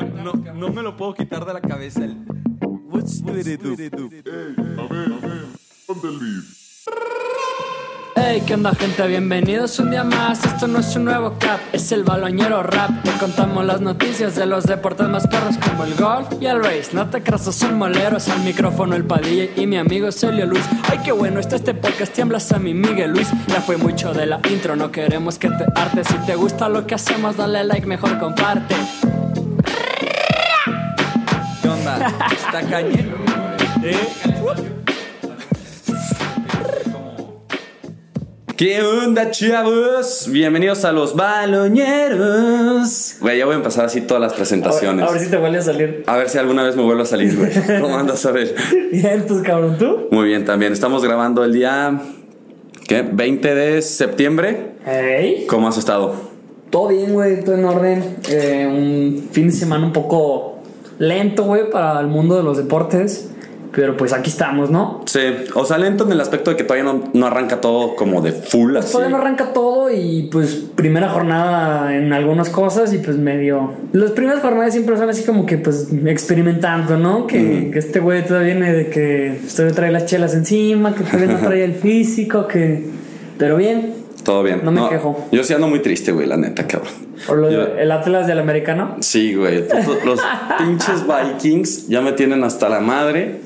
No, no, me lo puedo quitar de la cabeza. El... What's? Hey, ¿qué onda gente? Bienvenidos un día más. Esto no es un nuevo cap, es el baloñero rap. Te contamos las noticias de los deportes más perros como el golf y el race. No te creas, son moleros. Al micrófono el Padilla y mi amigo Celio Luis. Ay, qué bueno está este podcast. Tiemblas a mi Miguel Luis. Ya fue mucho de la intro, no queremos que te arte. Si te gusta lo que hacemos, dale like, mejor comparte. Está cañero. ¿Qué onda, chavos? Bienvenidos a los baloñeros. Güey, ya voy a empezar así todas las presentaciones. A ver si te vuelve a salir. A ver si alguna vez me vuelvo a salir, güey. ¿Cómo andas a ver? Bien, tus cabrón, ¿tú? Muy bien, también. Estamos grabando el día. ¿Qué? 20 de septiembre. Hey. ¿Cómo has estado? Todo bien, güey, todo en orden. Eh, un fin de semana un poco lento, güey, para el mundo de los deportes. Pero pues aquí estamos, ¿no? Sí, o sea, lento en el aspecto de que todavía no, no arranca todo como de full así. Todavía no arranca todo y pues primera jornada en algunas cosas y pues medio... Las primeras jornadas siempre son así como que pues experimentando, ¿no? Que, que este güey todavía viene de que todavía trae las chelas encima, que todavía no trae el físico, que... Pero bien. Todo bien. No me quejo. Yo sí ando muy triste, güey, la neta, cabrón. ¿Por lo Yo- el Atlas del americano? Sí, güey. Los, los pinches Vikings ya me tienen hasta la madre.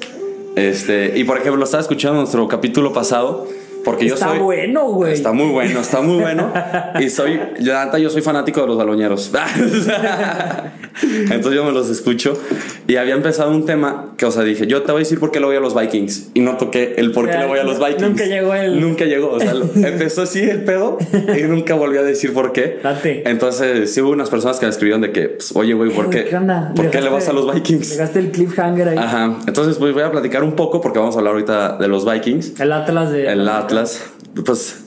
Este, y por ejemplo, estaba escuchando nuestro capítulo pasado. Porque yo Está soy. bueno, güey. Está muy bueno, está muy bueno. Y soy, neta, yo soy fanático de los baloñeros. Entonces yo me los escucho. Y había empezado un tema que, o sea, dije, yo te voy a decir por qué le voy a los Vikings. Y no toqué el por qué le voy a los Vikings. nunca llegó el- Nunca llegó. O sea, lo- empezó así el pedo y nunca volvió a decir por qué. Date. Entonces, sí hubo unas personas que me escribieron de que, pues, oye, güey, ¿por qué, ¿Qué onda? ¿por qué le vas a los Vikings? Dejaste el cliffhanger ahí. Ajá. Entonces, pues voy a platicar un poco porque vamos a hablar ahorita de los Vikings. El Atlas de... El Atlas, pues.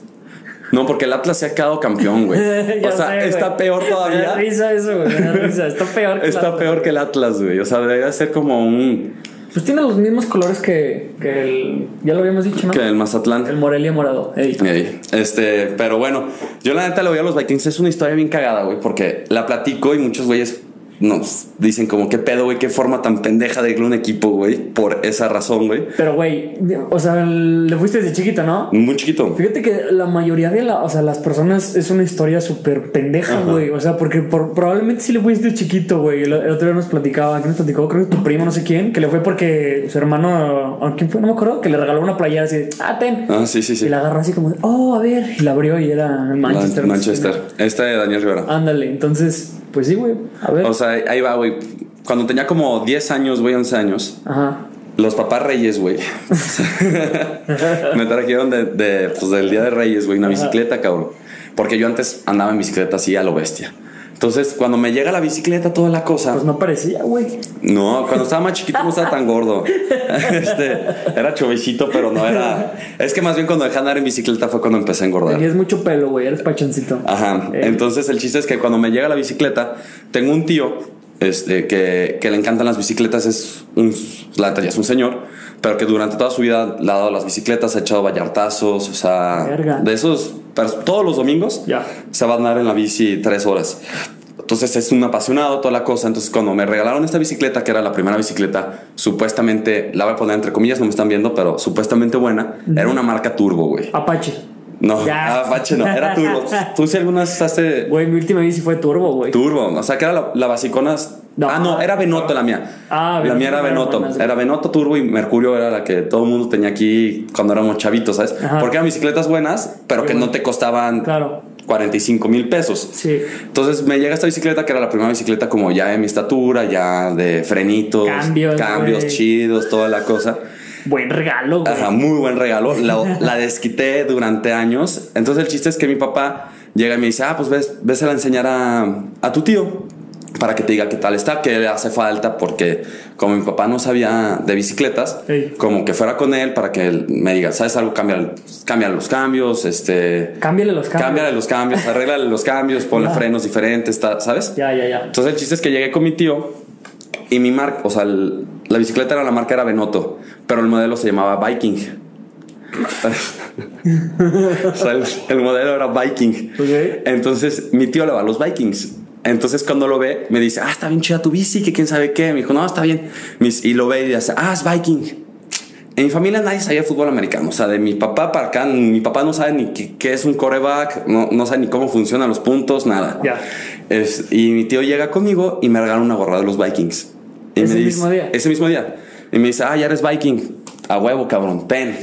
No, porque el Atlas se ha quedado campeón, güey. O sea, sé, güey. está peor Me da todavía. risa eso, güey. Me da risa. Está peor que el Está Atlas. peor que el Atlas, güey. O sea, debería ser como un. Pues tiene los mismos colores que, que el. Ya lo habíamos dicho, ¿no? que el Mazatlán. El Morelia morado. Ey. Ey, Este, pero bueno, yo la neta le voy a los Vikings. Es una historia bien cagada, güey, porque la platico y muchos güeyes nos dicen como, ¿qué pedo, güey? ¿Qué forma tan pendeja de un equipo, güey? Por esa razón, güey. Pero, güey, o sea, le fuiste desde chiquito, ¿no? Muy chiquito. Fíjate que la mayoría de la, o sea, las personas es una historia súper pendeja, güey. O sea, porque por- probablemente sí le fuiste de chiquito, güey. El, el otro día nos platicaba, ¿quién nos platicó? Creo que tu primo, no sé quién, que le fue porque su hermano, ¿a quién fue? No me acuerdo, que le regaló una playera así, de, ah, ten. Ah, sí, sí, sí. Y la agarró así como, oh, a ver. Y la abrió y era Manchester. Man- Manchester. Esta de Daniel Rivera. Ándale, entonces, pues sí, güey. A ver. O sea, ahí va, güey. Cuando tenía como 10 años, güey, 11 años, Ajá. los papás reyes, güey, me trajeron de, de, pues, del Día de Reyes, güey, una bicicleta, cabrón. Porque yo antes andaba en bicicleta así a lo bestia. Entonces, cuando me llega la bicicleta, toda la cosa. Pues no parecía, güey. No, cuando estaba más chiquito no estaba tan gordo. Este, era chovicito, pero no era. Es que más bien cuando dejé de andar en bicicleta fue cuando empecé a engordar. Tenías mucho pelo, güey. Eres pachoncito. Ajá. Eh. Entonces el chiste es que cuando me llega la bicicleta, tengo un tío este, que, que le encantan las bicicletas, es un, la es un señor, pero que durante toda su vida le ha dado las bicicletas, ha echado vallartazos, o sea, Verga. de esos, todos los domingos Ya. se va a andar en la bici tres horas. Entonces es un apasionado, toda la cosa. Entonces cuando me regalaron esta bicicleta, que era la primera bicicleta, supuestamente, la voy a poner entre comillas, no me están viendo, pero supuestamente buena, era una marca turbo, güey. Apache. No, Ya. Apache no, era turbo. ¿Tú si alguna vez usaste Güey, mi última bici fue turbo, güey. turbo? O sea, que era la, la basicona. No. Ah, no, era Benotto la mía. Ah, la mía era sí. Era Benotto turbo y Mercurio era la que todo el mundo tenía aquí cuando éramos chavitos, ¿sabes? Ajá. Porque eran bicicletas buenas, pero que bueno. no te costaban Claro. 45 mil pesos. Sí. Entonces me llega esta bicicleta que era la primera bicicleta como ya de mi estatura, ya de frenitos, Cambios, cambios chidos, toda la cosa. Buen regalo, güey. Ajá, muy buen regalo. La, la desquité durante años. Entonces el chiste es que mi papá llega y me dice, ah, pues ves, ves a enseñar a, a tu tío para que te diga qué tal está, qué le hace falta, porque como mi papá no sabía de bicicletas, Ey. como que fuera con él para que él me diga, ¿sabes algo? Cambia, cambia los cambios, este... Cámbiale los cambios. Cámbiale los cambios, arréglale los cambios, ponle frenos diferentes, ¿sabes? Ya, ya, ya. Entonces el chiste es que llegué con mi tío y mi marca, o sea, el- la bicicleta era la marca era Benotto, pero el modelo se llamaba Viking. o sea, el, el modelo era Viking. Ok. Entonces mi tío le va a los Vikings. Entonces cuando lo ve, me dice, ah, está bien chida tu bici, que quién sabe qué. Me dijo, no, está bien. Y lo ve y dice, ah, es Viking. En mi familia nadie sabía fútbol americano. O sea, de mi papá para acá, mi papá no sabe ni qué, qué es un coreback, no, no sabe ni cómo funcionan los puntos, nada. Ya. Es- y mi tío llega conmigo y me regala una gorra de los Vikings. Y ¿Ese me mismo día? Ese mismo día. Y me dice, ah, ya eres Viking. A huevo, cabrón, ten.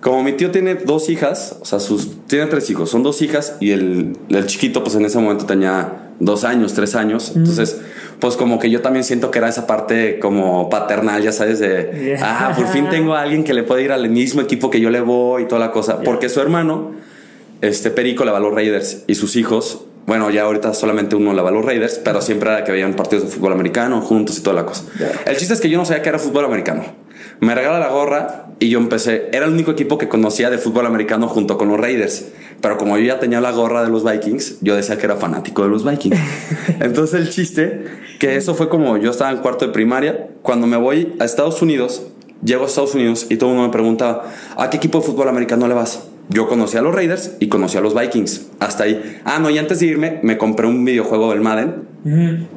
Como mi tío tiene dos hijas, o sea, sus, tiene tres hijos, son dos hijas y el, el chiquito, pues en ese momento tenía dos años, tres años. Entonces, pues como que yo también siento que era esa parte como paternal, ya sabes, de, Yeah. ah, por fin tengo a alguien que le puede ir al mismo equipo que yo le voy y toda la cosa. Porque su hermano, este Perico le va a los Raiders y sus hijos, bueno, ya ahorita solamente uno le va a los Raiders, pero siempre era que veían partidos de fútbol americano juntos y toda la cosa. El chiste es que yo no sabía que era fútbol americano. Me regala la gorra y yo empecé, era el único equipo que conocía de fútbol americano junto con los Raiders. Pero como yo ya tenía la gorra de los Vikings, yo decía que era fanático de los Vikings. Entonces el chiste, que eso fue como yo estaba en cuarto de primaria, cuando me voy a Estados Unidos, llego a Estados Unidos y todo el mundo me preguntaba, ¿a qué equipo de fútbol americano le vas? Yo conocí a los Raiders y conocí a los Vikings. Hasta ahí. Ah, no, y antes de irme, me compré un videojuego del Madden.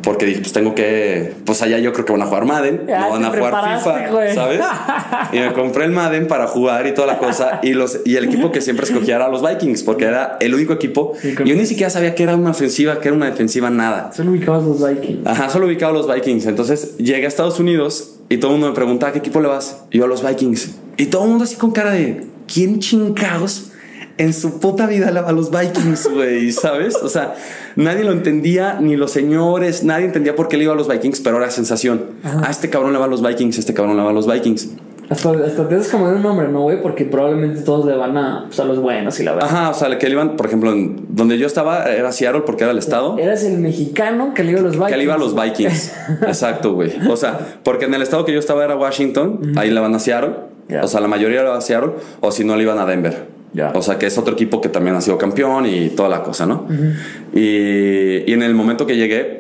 Porque dije, pues tengo que. Pues allá yo creo que van a jugar Madden. Ya, no van a jugar FIFA. ¿sabes? Y me compré el Madden para jugar y toda la cosa. Y, los, y el equipo que siempre escogía era los Vikings, porque era el único equipo. Sí, Yo ni siquiera sabía que era una ofensiva, que era una defensiva, nada. Son ubicados los Vikings. Ajá, solo ubicaba los Vikings. Entonces llegué a Estados Unidos y todo el mundo me preguntaba, ¿a qué equipo le vas? Y yo a los Vikings. Y todo el mundo así con cara de, ¿quién chingados en su puta vida a los Vikings, güey? ¿Sabes? O sea, nadie lo entendía, ni los señores, nadie entendía por qué le iba a los Vikings, pero era sensación. A este cabrón le va a los Vikings, este cabrón le va a los Vikings. Hasta, hasta haces como de un nombre, ¿no, güey? Porque probablemente todos le van a, pues, a los buenos y la verdad. Ajá, o sea, que le iban, por ejemplo, en donde yo estaba era Seattle porque era el estado. Eras el mexicano que le iba a los Vikings. Que le iba a los Vikings. Exacto, güey. O sea, porque en el estado que yo estaba era Washington, ahí le van a Seattle. O sea, la mayoría le van a Seattle, o si no le iban a Denver. O sea, que es otro equipo que también ha sido campeón y toda la cosa, ¿no? y, y en el momento que llegué,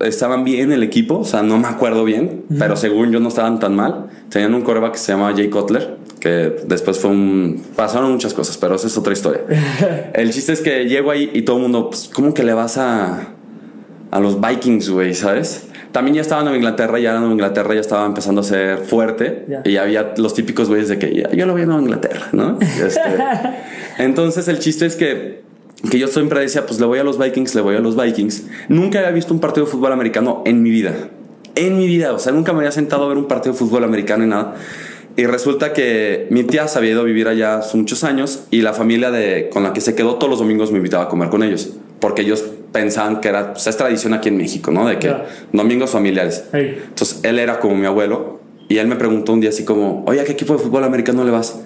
estaban bien el equipo, o sea, no me acuerdo bien, pero según yo no estaban tan mal. Tenían un coreback que se llamaba Jay Cutler, que después fue un... Pasaron muchas cosas, pero esa es otra historia. el chiste es que llego ahí y todo el mundo, pues, ¿cómo que le vas a, a los Vikings, güey, ¿sabes? También ya estaba en Nueva Inglaterra, ya Nueva Inglaterra ya estaba empezando a ser fuerte y había los típicos güeyes de que ya, yo lo vi en Nueva Inglaterra, ¿no? Este, entonces el chiste es que, que yo siempre decía, pues le voy a los Vikings, le voy a los Vikings. Nunca había visto un partido de fútbol americano en mi vida. En mi vida, o sea, nunca me había sentado a ver un partido de fútbol americano y nada. Y resulta que mi tía se había ido a vivir allá hace muchos años y la familia de, con la que se quedó todos los domingos me invitaba a comer con ellos. Porque ellos pensaban que era, pues es tradición aquí en México, ¿no? De que Ya. domingos familiares. Ey. Entonces él era como mi abuelo y él me preguntó un día así como, oye, ¿a qué equipo de fútbol americano le vas?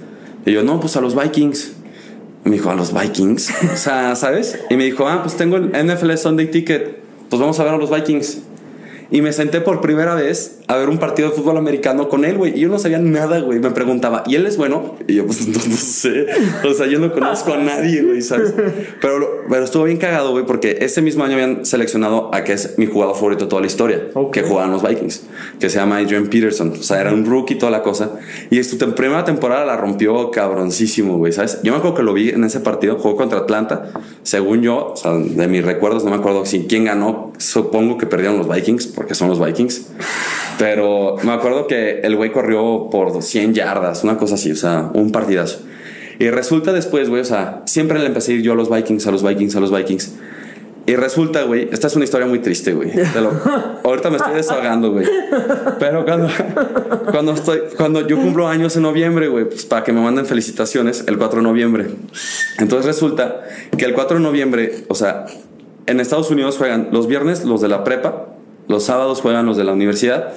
Y yo, no, pues a los Vikings. Y me dijo, ¿a los Vikings? o sea, ¿sabes? Y me dijo, ah, pues tengo el NFL Sunday Ticket, pues vamos a ver a los Vikings. Y me senté por primera vez a ver un partido de fútbol americano con él, güey. Y yo no sabía nada, güey. Me preguntaba, ¿y él es bueno? Y yo, pues no, no sé. O sea, yo no conozco a nadie, güey, ¿sabes? Pero, pero estuvo bien cagado, güey, porque ese mismo año habían seleccionado a que es mi jugador favorito de toda la historia, Ok. que jugaban los Vikings, que se llama Adrian Peterson. O sea, era un rookie y toda la cosa. Y su primera temporada la rompió cabroncísimo, güey, ¿sabes? Yo me acuerdo que lo vi en ese partido, jugó contra Atlanta. Según yo, o sea, de mis recuerdos, no me acuerdo si quién ganó. Supongo que perdieron los Vikings, porque son los Vikings. Pero me acuerdo que el güey corrió por 100 yardas, una cosa así, o sea, un partidazo. Y resulta después, güey, o sea, siempre le empecé a ir yo a los Vikings, a los Vikings, a los Vikings. Y resulta, güey, esta es una historia muy triste, güey. Lo- ahorita me estoy desahogando, güey. Pero cuando, cuando, estoy, cuando yo cumplo años en noviembre, güey, pues para que me manden felicitaciones, el 4 de noviembre. Entonces resulta que el 4 de noviembre, o sea, en Estados Unidos juegan los viernes los de la prepa, los sábados juegan los de la universidad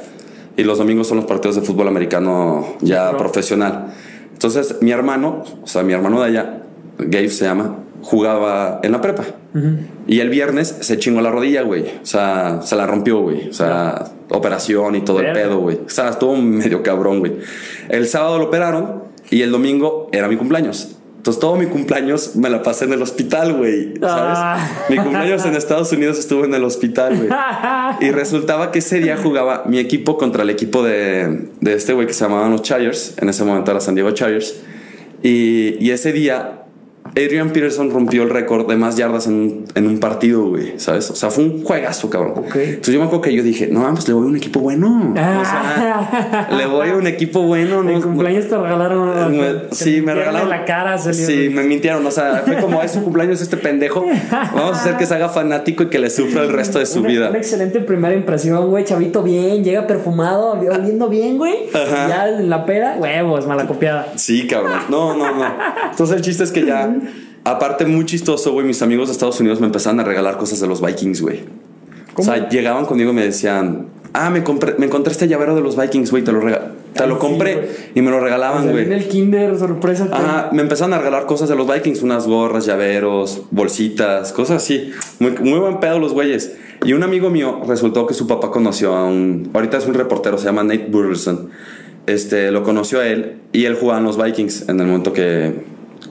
y los domingos son los partidos de fútbol americano ya Pro. profesional. Entonces, mi hermano, o sea, mi hermano de allá, Gabe se llama, jugaba en la prepa. Y el viernes se chingó la rodilla, güey. O sea, se la rompió, güey. O sea, operación y todo el pedo, güey. O sea, estuvo medio cabrón, güey. El sábado lo operaron y el domingo era mi cumpleaños. Entonces, todo mi cumpleaños me la pasé en el hospital, güey. ¿Sabes? Ah. Mi cumpleaños en Estados Unidos estuvo en el hospital, güey. Y resultaba que ese día jugaba mi equipo contra el equipo de, de este güey que se llamaban los Chargers. En ese momento era San Diego Chargers. Y, y ese día Adrian Peterson rompió el récord de más yardas en un, en un partido, güey, ¿sabes? O sea, fue un juegazo, cabrón. Entonces yo me acuerdo que yo dije, no, pues le voy a un equipo bueno. O sea, le voy a un equipo bueno. En no- cumpleaños te regalaron. me- te sí, me regalaron. en la cara. salió. Sí, me mintieron. O sea, fue como es su cumpleaños este pendejo. Vamos a hacer que se haga fanático y que le sufra el resto de su Una- vida. Una excelente primera impresión, güey. Chavito bien, llega perfumado, oliendo bien, güey. Ajá. Ya en la pera, huevos, mala copiada. Sí, cabrón. No, no, no. Entonces el chiste es que ya, aparte muy chistoso, güey, mis amigos de Estados Unidos me empezaron a regalar cosas de los Vikings, güey. O sea, llegaban conmigo y me decían, ah, me, compré, me encontré este llavero de los Vikings, güey, te lo, rega- te Ay, lo compré y me lo regalaban, güey. viene el kinder, sorpresa. Ajá, me empezaron a regalar cosas de los Vikings, unas gorras, llaveros, bolsitas, cosas así. Muy, muy buen pedo los güeyes. Y un amigo mío resultó que su papá conoció a un. Ahorita es un reportero, se llama Nate Burleson. Este, lo conoció a él y él jugaba en los Vikings en el momento que.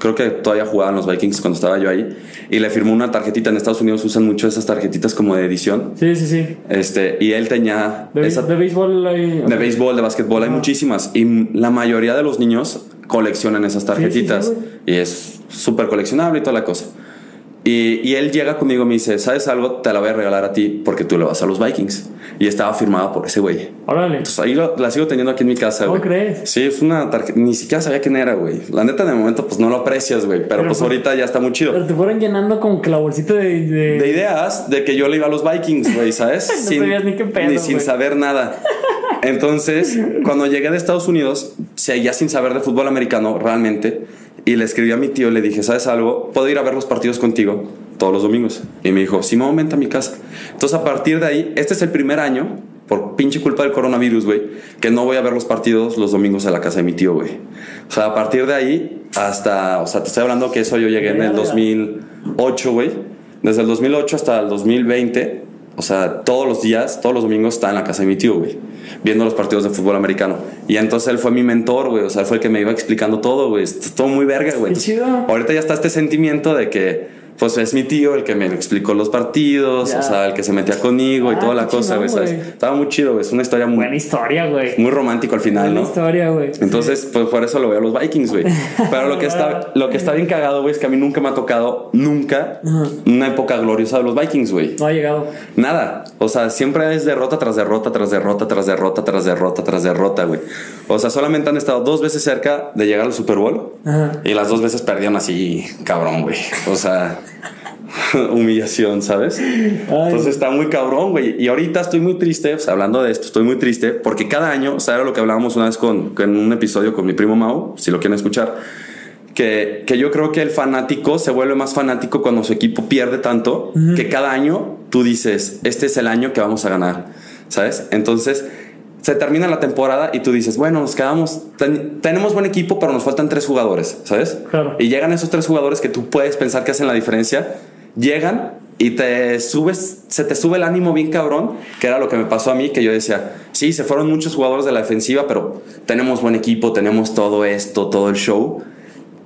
Creo que todavía jugaba en los Vikings cuando estaba yo ahí. Y le firmó una tarjetita. En Estados Unidos usan mucho esas tarjetitas como de edición. Sí, sí, sí. Este, y él tenía. De, esa- de béisbol hay. de béisbol, de básquetbol, hay muchísimas. Y la mayoría de los niños coleccionan esas tarjetitas. Sí, sí, sí, y es súper coleccionable y toda la cosa. Y, y él llega conmigo y me dice, ¿sabes algo? Te la voy a regalar a ti porque tú le vas a los Vikings. Y estaba firmada por ese güey. Órale. Entonces ahí lo- la sigo teniendo aquí en mi casa, ¿Cómo crees? Sí, es una tarjeta. Ni siquiera sabía quién era, güey. La neta, de momento, pues no lo aprecias, güey. Pero, Pero pues fue- ahorita ya está muy chido. Pero te fueron llenando la bolsita de. de- De ideas de que yo le iba a los Vikings, güey, ¿sabes? No sabías ni qué pedo, Ni sin saber nada. Entonces, cuando llegué de Estados Unidos, seguía sin saber de fútbol americano realmente. Y le escribí a mi tío, le dije, ¿sabes algo? ¿Puedo ir a ver los partidos contigo todos los domingos? Y me dijo, Simón, vente a mi casa. Entonces, a partir de ahí, este es el primer año, por pinche culpa del coronavirus, güey, que no voy a ver los partidos los domingos a la casa de mi tío, güey. O sea, a partir de ahí, hasta, o sea, te estoy hablando que eso yo llegué en el 2008, güey. Desde el 2008 hasta el 2020, o sea, todos los días, todos los domingos estaba en la casa de mi tío, güey, viendo los partidos de fútbol americano. Y entonces él fue mi mentor, güey, o sea, él fue el que me iba explicando todo, güey. Todo muy verga, güey. Qué chido. Ahorita ya está este sentimiento de que, pues es mi tío el que me explicó los partidos, Ya. o sea, el que se metía conmigo y Ah, toda la cosa, güey. Estaba muy chido, güey. Es una historia muy, Buena historia, güey. muy romántico al final, Buena ¿no? historia, güey. Entonces, pues por eso lo veo a los Vikings, güey. Pero lo que está, lo que está bien cagado, güey, es que a mí nunca me ha tocado, nunca, una época gloriosa de los Vikings, güey. No ha llegado. Nada. O sea, siempre es derrota tras derrota, tras derrota, tras derrota, tras derrota, tras derrota, güey. O sea, solamente han estado dos veces cerca de llegar al Super Bowl. Ajá. Y las dos veces perdieron así, cabrón, güey. O sea, humillación, ¿sabes? Entonces está muy cabrón, güey. Y ahorita estoy muy triste, hablando de esto, estoy muy triste porque cada año, era lo que hablábamos una vez con, con un episodio con mi primo Mau, si lo quieren escuchar, que, que yo creo que el fanático se vuelve más fanático cuando su equipo pierde tanto que cada año tú dices, este es el año que vamos a ganar, ¿sabes? Entonces se termina la temporada y tú dices, bueno, nos quedamos, ten- tenemos buen equipo, pero nos faltan tres jugadores, ¿sabes? Claro. Y llegan esos tres jugadores que tú puedes pensar que hacen la diferencia, llegan y te subes, se te sube el ánimo bien cabrón, que era lo que me pasó a mí, que yo decía, sí, se fueron muchos jugadores de la defensiva, pero tenemos buen equipo, tenemos todo esto, todo el show.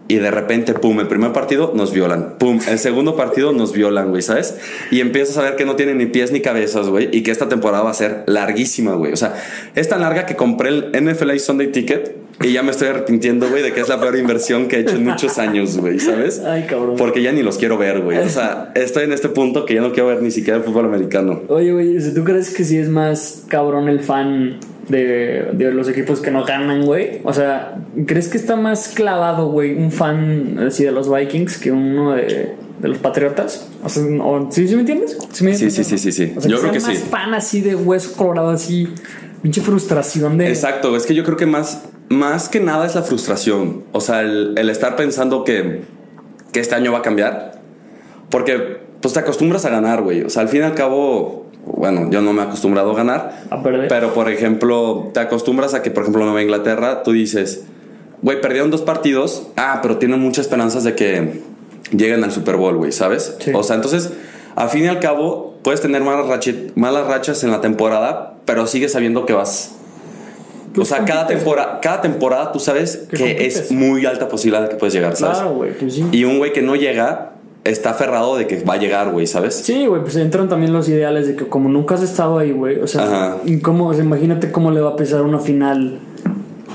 Y de repente, pum, el primer partido nos violan. Pum, el segundo partido nos violan, güey, ¿sabes? Y empiezas a ver que no tienen ni pies ni cabezas, güey. Y que esta temporada va a ser larguísima, güey. O sea, es tan larga que compré el NFLA Sunday Ticket y ya me estoy arrepintiendo, güey, de que es la peor inversión que he hecho en muchos años, güey, ¿sabes? Ay, cabrón. Porque ya ni los quiero ver, güey. O sea, estoy en este punto que ya no quiero ver ni siquiera el fútbol americano. Oye, güey, si ¿tú crees que sí es más cabrón el fan de, de los equipos que no ganan, güey? O sea, ¿crees que está más clavado, güey, un fan así de los Vikings que uno de, de los Patriotas? O sea, ¿sí, sí me entiendes? me Sí, sí, entiendes? sí, sí, sí. O sea, Yo creo sea que más sí. fan así de hueso colorado, así, pinche frustración de... Exacto, es que yo creo que más, más que nada es la frustración. O sea, el, el estar pensando que, que este año va a cambiar. Porque pues te acostumbras a ganar, güey. O sea, al fin y al cabo, bueno, yo no me he acostumbrado a ganar. A perder. Pero, por ejemplo, te acostumbras a que, por ejemplo, Nueva Inglaterra, tú dices, güey, perdieron dos partidos. Ah, pero tienen muchas esperanzas de que lleguen al Super Bowl, güey, ¿sabes? Sí. O sea, entonces, al fin y al cabo, puedes tener malas, malas rachas en la temporada, pero sigues sabiendo que vas. O sea, cada temporada, cada temporada tú sabes Que que compites. es muy alta posibilidad de que puedes llegar, ¿sabes? Claro, güey, pues sí. Y un güey que no llega está aferrado de que va a llegar, güey, ¿sabes? Sí, güey, pues entran también los ideales de que como nunca has estado ahí, güey, o sea, Ajá. ¿cómo, o sea, imagínate cómo le va a pesar una final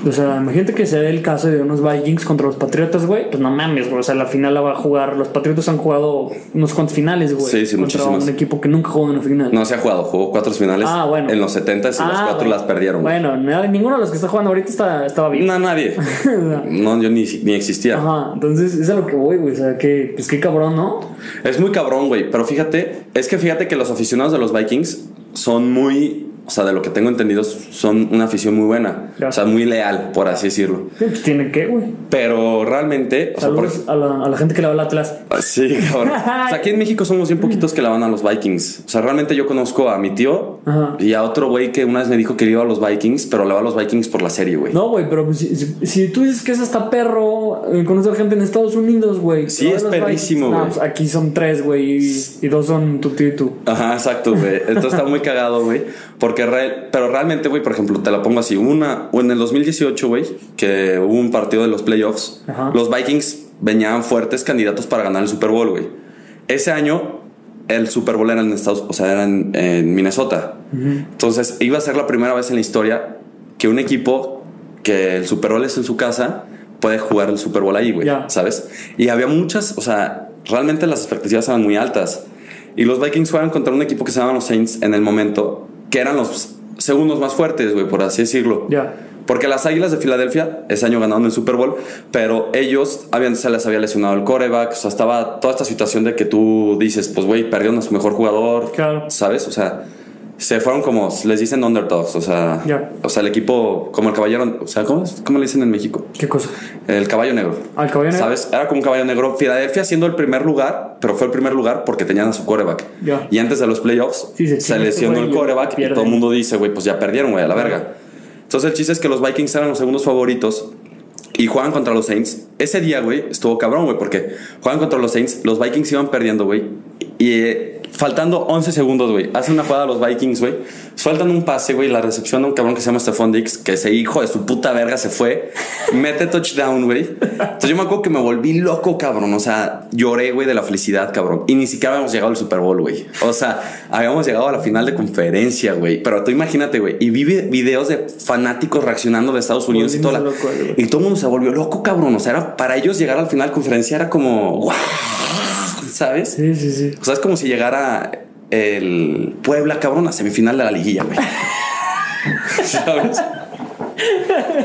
O sea, imagínate que se dé el caso de unos Vikings contra los Patriotas, güey. Pues no mames, güey. O sea, la final la va a jugar. Los Patriotas han jugado unos cuantos finales, güey. Sí, sí, contra muchísimas. un equipo que nunca jugó en una final. No se ha jugado, jugó cuatro finales Ah, bueno. en los 70 y las Ah, cuatro bueno. las perdieron. Bueno, nada- ninguno de los que está jugando ahorita está, estaba bien. No, nadie. No, yo ni, ni existía. Ajá, entonces es a lo que voy, güey. O sea, que, pues qué cabrón, ¿no? Es muy cabrón, güey. Pero fíjate, es que fíjate que los aficionados de los Vikings son muy. O sea, de lo que tengo entendido, son una afición muy buena. Ya. O sea, muy leal, por así decirlo. Pues tiene que, güey. Pero realmente. O sea, por- Saludos a, la, a la gente que le va al Atlas. Sí, cabrón. O sea, aquí en México somos bien poquitos que la van a los Vikings. O sea, realmente yo conozco a mi tío Ajá. y a otro güey que una vez me dijo que iba a los Vikings, pero le va a los Vikings por la serie, güey. No, güey, pero pues, si, si- si tú dices que es hasta perro eh, conocer gente en Estados Unidos, güey. Sí, es perrísimo, güey. pues, aquí son tres, güey, y, y dos son tu tío y tú. Ajá, exacto, güey. Entonces está muy cagado, güey. Porque, re- pero realmente, güey, por ejemplo, te la pongo así. Una, o en el 2018, güey, que hubo un partido de los playoffs, Ajá. los Vikings venían fuertes candidatos para ganar el Super Bowl, güey. Ese año, el Super Bowl era en Estados o sea, era en, en Minnesota. Entonces, iba a ser la primera vez en la historia que un equipo que el Super Bowl es en su casa puede jugar el Super Bowl ahí, güey. Ya. ¿Sabes? Y había muchas, o sea, realmente las expectativas eran muy altas. Y los Vikings juegan contra un equipo que se llamaban los Saints en el momento, que eran los segundos más fuertes, güey, por así decirlo. Ya. Porque las Águilas de Filadelfia ese año ganaron el Super Bowl, pero ellos habían, se les había lesionado el coreback, o sea, estaba toda esta situación de que tú dices, pues, güey, perdieron a su mejor jugador, Claro. ¿sabes? O sea, se fueron como, les dicen underdogs, o sea, o sea, el equipo, como el caballero, o sea, ¿cómo, es? ¿Cómo le dicen en México? ¿Qué cosa? El caballo negro. ¿Al caballo negro? ¿Sabes? Era como un caballo negro. Filadelfia siendo el primer lugar, pero fue el primer lugar porque tenían a su coreback. Y antes de los playoffs, Sí, se se este lesionó el coreback y todo el mundo dice, güey, pues ya perdieron, güey, a la verga. Entonces el chiste es que los Vikings eran los segundos favoritos y juegan contra los Saints. Ese día, güey, estuvo cabrón, güey, porque juegan contra los Saints, los Vikings iban perdiendo, güey. Y eh, faltando 11 segundos, güey, hacen una jugada a los Vikings, güey. Sueltan un pase, güey, la recepción de un cabrón que se llama Stephon Dix, que ese hijo de su puta verga se fue, mete touchdown, güey. Entonces yo me acuerdo que me volví loco, cabrón. O sea, lloré, güey, de la felicidad, cabrón. Y ni siquiera habíamos llegado al Super Bowl, güey. O sea, habíamos llegado a la final de conferencia, güey. Pero tú imagínate, güey. Y vi vi- videos de fanáticos reaccionando de Estados Unidos y. Volviéndose loco. Y todo el mundo se volvió loco, cabrón. O sea, era para ellos llegar al final de conferencia era como... ¡Wow! ¿Sabes? Sí, sí, sí. O sea, es como si llegara el Puebla, cabrón, a semifinal de la liguilla, güey. ¿Sabes?